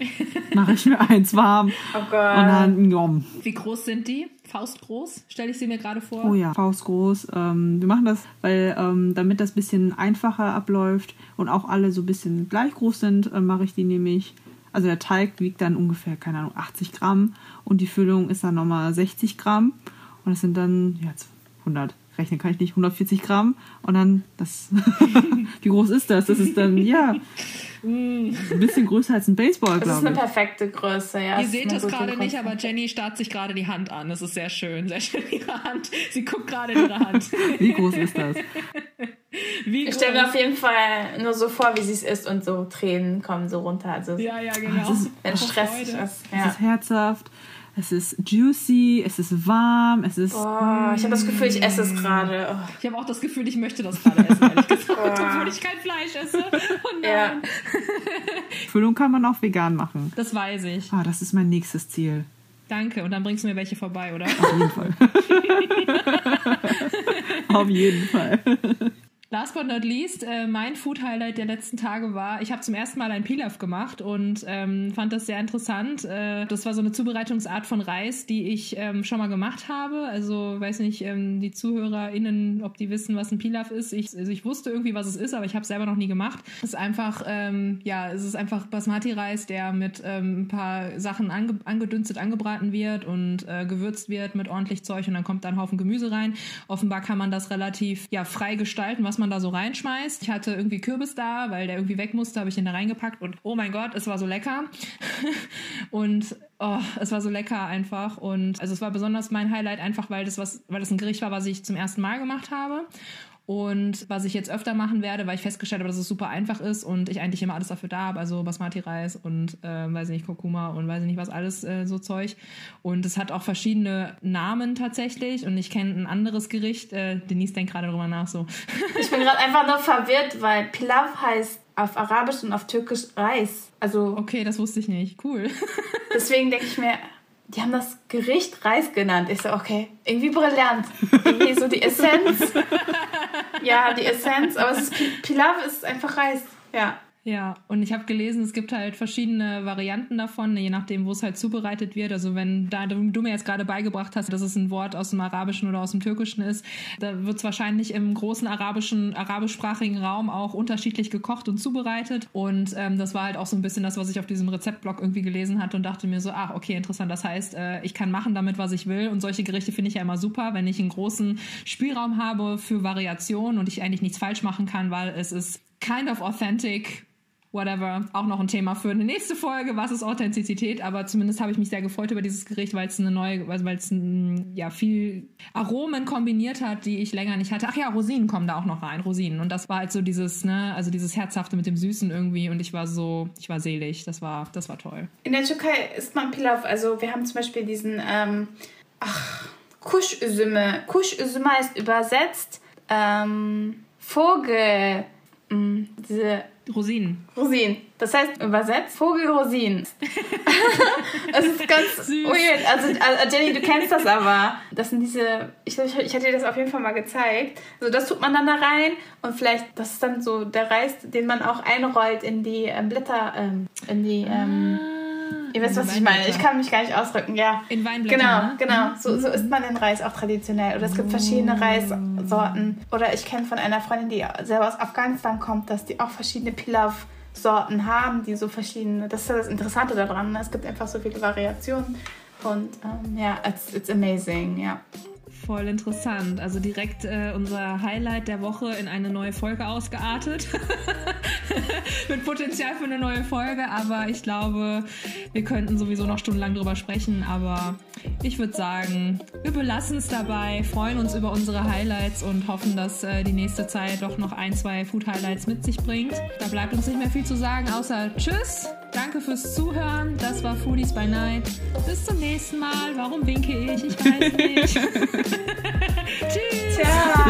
mache ich mir eins warm. Oh Gott. Und dann, jom. Wie groß sind die? Faustgroß? Stelle ich sie mir gerade vor. Oh ja, faustgroß. Ähm, wir machen das, weil ähm, damit das ein bisschen einfacher abläuft und auch alle so ein bisschen gleich groß sind, äh, mache ich die nämlich. Also der Teig wiegt dann ungefähr, keine Ahnung, 80 Gramm und die Füllung ist dann nochmal 60 Gramm. Und das sind dann, ja, 100 rechnen kann ich nicht, 140 Gramm. Und dann, das, wie groß ist das? Das ist dann, ja, ein bisschen größer als ein Baseball, glaube ich. Das ist eine perfekte Größe, ja. Ihr seht es gerade nicht, aber Jenny starrt sich gerade die Hand an. Das ist sehr schön, sehr schön ihre Hand. Sie guckt gerade in ihre Hand. wie groß ist das? Wie ich stelle mir auf jeden Fall nur so vor, wie sie es ist und so Tränen kommen so runter. Also ja, ja, genau. Ist, wenn Stress ist. Ja. Es ist herzhaft es ist juicy, es ist warm, es ist. Oh, ich habe das Gefühl, ich esse es gerade. Oh. Ich habe auch das Gefühl, ich möchte das gerade essen, ehrlich gesagt, oh. obwohl ich kein Fleisch esse. Oh nein. Ja. Füllung kann man auch vegan machen. Das weiß ich. Ah, das ist mein nächstes Ziel. Danke, und dann bringst du mir welche vorbei, oder? Auf jeden Fall. Auf jeden Fall. Last but not least, äh, mein Food-Highlight der letzten Tage war, ich habe zum ersten Mal ein Pilaf gemacht und ähm, fand das sehr interessant. Äh, das war so eine Zubereitungsart von Reis, die ich ähm, schon mal gemacht habe. Also weiß nicht, ähm, die ZuhörerInnen, ob die wissen, was ein Pilaf ist. Ich, also ich wusste irgendwie, was es ist, aber ich habe es selber noch nie gemacht. Es ist einfach, ähm, ja, es ist einfach Basmati-Reis, der mit ähm, ein paar Sachen ange angedünstet, angebraten wird und äh, gewürzt wird mit ordentlich Zeug und dann kommt da ein Haufen Gemüse rein. Offenbar kann man das relativ ja, frei gestalten, was man man da so reinschmeißt. Ich hatte irgendwie Kürbis da, weil der irgendwie weg musste, habe ich den da reingepackt und oh mein Gott, es war so lecker. und oh, es war so lecker einfach. Und also es war besonders mein Highlight einfach, weil das was, weil das ein Gericht war, was ich zum ersten Mal gemacht habe. Und was ich jetzt öfter machen werde, weil ich festgestellt habe, dass es super einfach ist und ich eigentlich immer alles dafür da habe, also Basmati-Reis und äh, weiß ich nicht, Kurkuma und weiß ich nicht was alles äh, so Zeug. Und es hat auch verschiedene Namen tatsächlich und ich kenne ein anderes Gericht. Äh, Denise denkt gerade darüber nach so. Ich bin gerade einfach nur verwirrt, weil Pilav heißt auf Arabisch und auf Türkisch Reis. Also okay, das wusste ich nicht. Cool. Deswegen denke ich mir, die haben das Gericht Reis genannt. Ich so, okay, irgendwie brillant. Irgendwie so die Essenz. ja, die Essenz, aber es ist Pilav ist einfach Reis. Ja. Ja, und ich habe gelesen, es gibt halt verschiedene Varianten davon, je nachdem, wo es halt zubereitet wird. Also wenn da du mir jetzt gerade beigebracht hast, dass es ein Wort aus dem Arabischen oder aus dem Türkischen ist, da wird es wahrscheinlich im großen arabischen, arabischsprachigen Raum auch unterschiedlich gekocht und zubereitet. Und ähm, das war halt auch so ein bisschen das, was ich auf diesem Rezeptblog irgendwie gelesen hatte und dachte mir so, ach, okay, interessant. Das heißt, äh, ich kann machen damit, was ich will. Und solche Gerichte finde ich ja immer super, wenn ich einen großen Spielraum habe für Variation und ich eigentlich nichts falsch machen kann, weil es ist kind of authentic whatever, auch noch ein Thema für eine nächste Folge. Was ist Authentizität? Aber zumindest habe ich mich sehr gefreut über dieses Gericht, weil es eine neue, weil es ein, ja viel Aromen kombiniert hat, die ich länger nicht hatte. Ach ja, Rosinen kommen da auch noch rein, Rosinen. Und das war halt so dieses, ne, also dieses herzhafte mit dem Süßen irgendwie. Und ich war so, ich war selig. Das war, das war toll. In der Türkei isst man Pilaf. Also wir haben zum Beispiel diesen, ähm, ach, Kuschüsüme. Kuschüsüme heißt übersetzt ähm, Vogel. Mh, mm, diese Rosinen. Rosinen. Das heißt übersetzt Vogelrosinen. Es ist ganz Süß. weird. Also, also, Jenny, du kennst das aber. Das sind diese. Ich, ich, ich hatte dir das auf jeden Fall mal gezeigt. Also das tut man dann da rein und vielleicht, das ist dann so der Reis, den man auch einrollt in die ähm, Blätter, ähm, in die. Ähm, ah Ihr wisst, was ich meine. Ich kann mich gar nicht ausdrücken, ja. In Weinblättern. Genau, genau. So, so isst man den Reis auch traditionell. Oder es gibt verschiedene Reissorten. Oder ich kenne von einer Freundin, die selber aus Afghanistan kommt, dass die auch verschiedene Pilaf-Sorten haben, die so verschiedene. Das ist das Interessante daran. Ne? Es gibt einfach so viele Variationen. Und ähm, ja, it's, it's amazing, ja. Voll interessant. Also direkt äh, unser Highlight der Woche in eine neue Folge ausgeartet. Mit Potenzial für eine neue Folge, aber ich glaube, wir könnten sowieso noch stundenlang drüber sprechen. Aber ich würde sagen, wir belassen es dabei, freuen uns über unsere Highlights und hoffen, dass äh, die nächste Zeit doch noch ein, zwei Food-Highlights mit sich bringt. Da bleibt uns nicht mehr viel zu sagen, außer Tschüss. Danke fürs Zuhören. Das war Foodies by Night. Bis zum nächsten Mal. Warum winke ich? Ich weiß nicht. Tschüss. Ciao.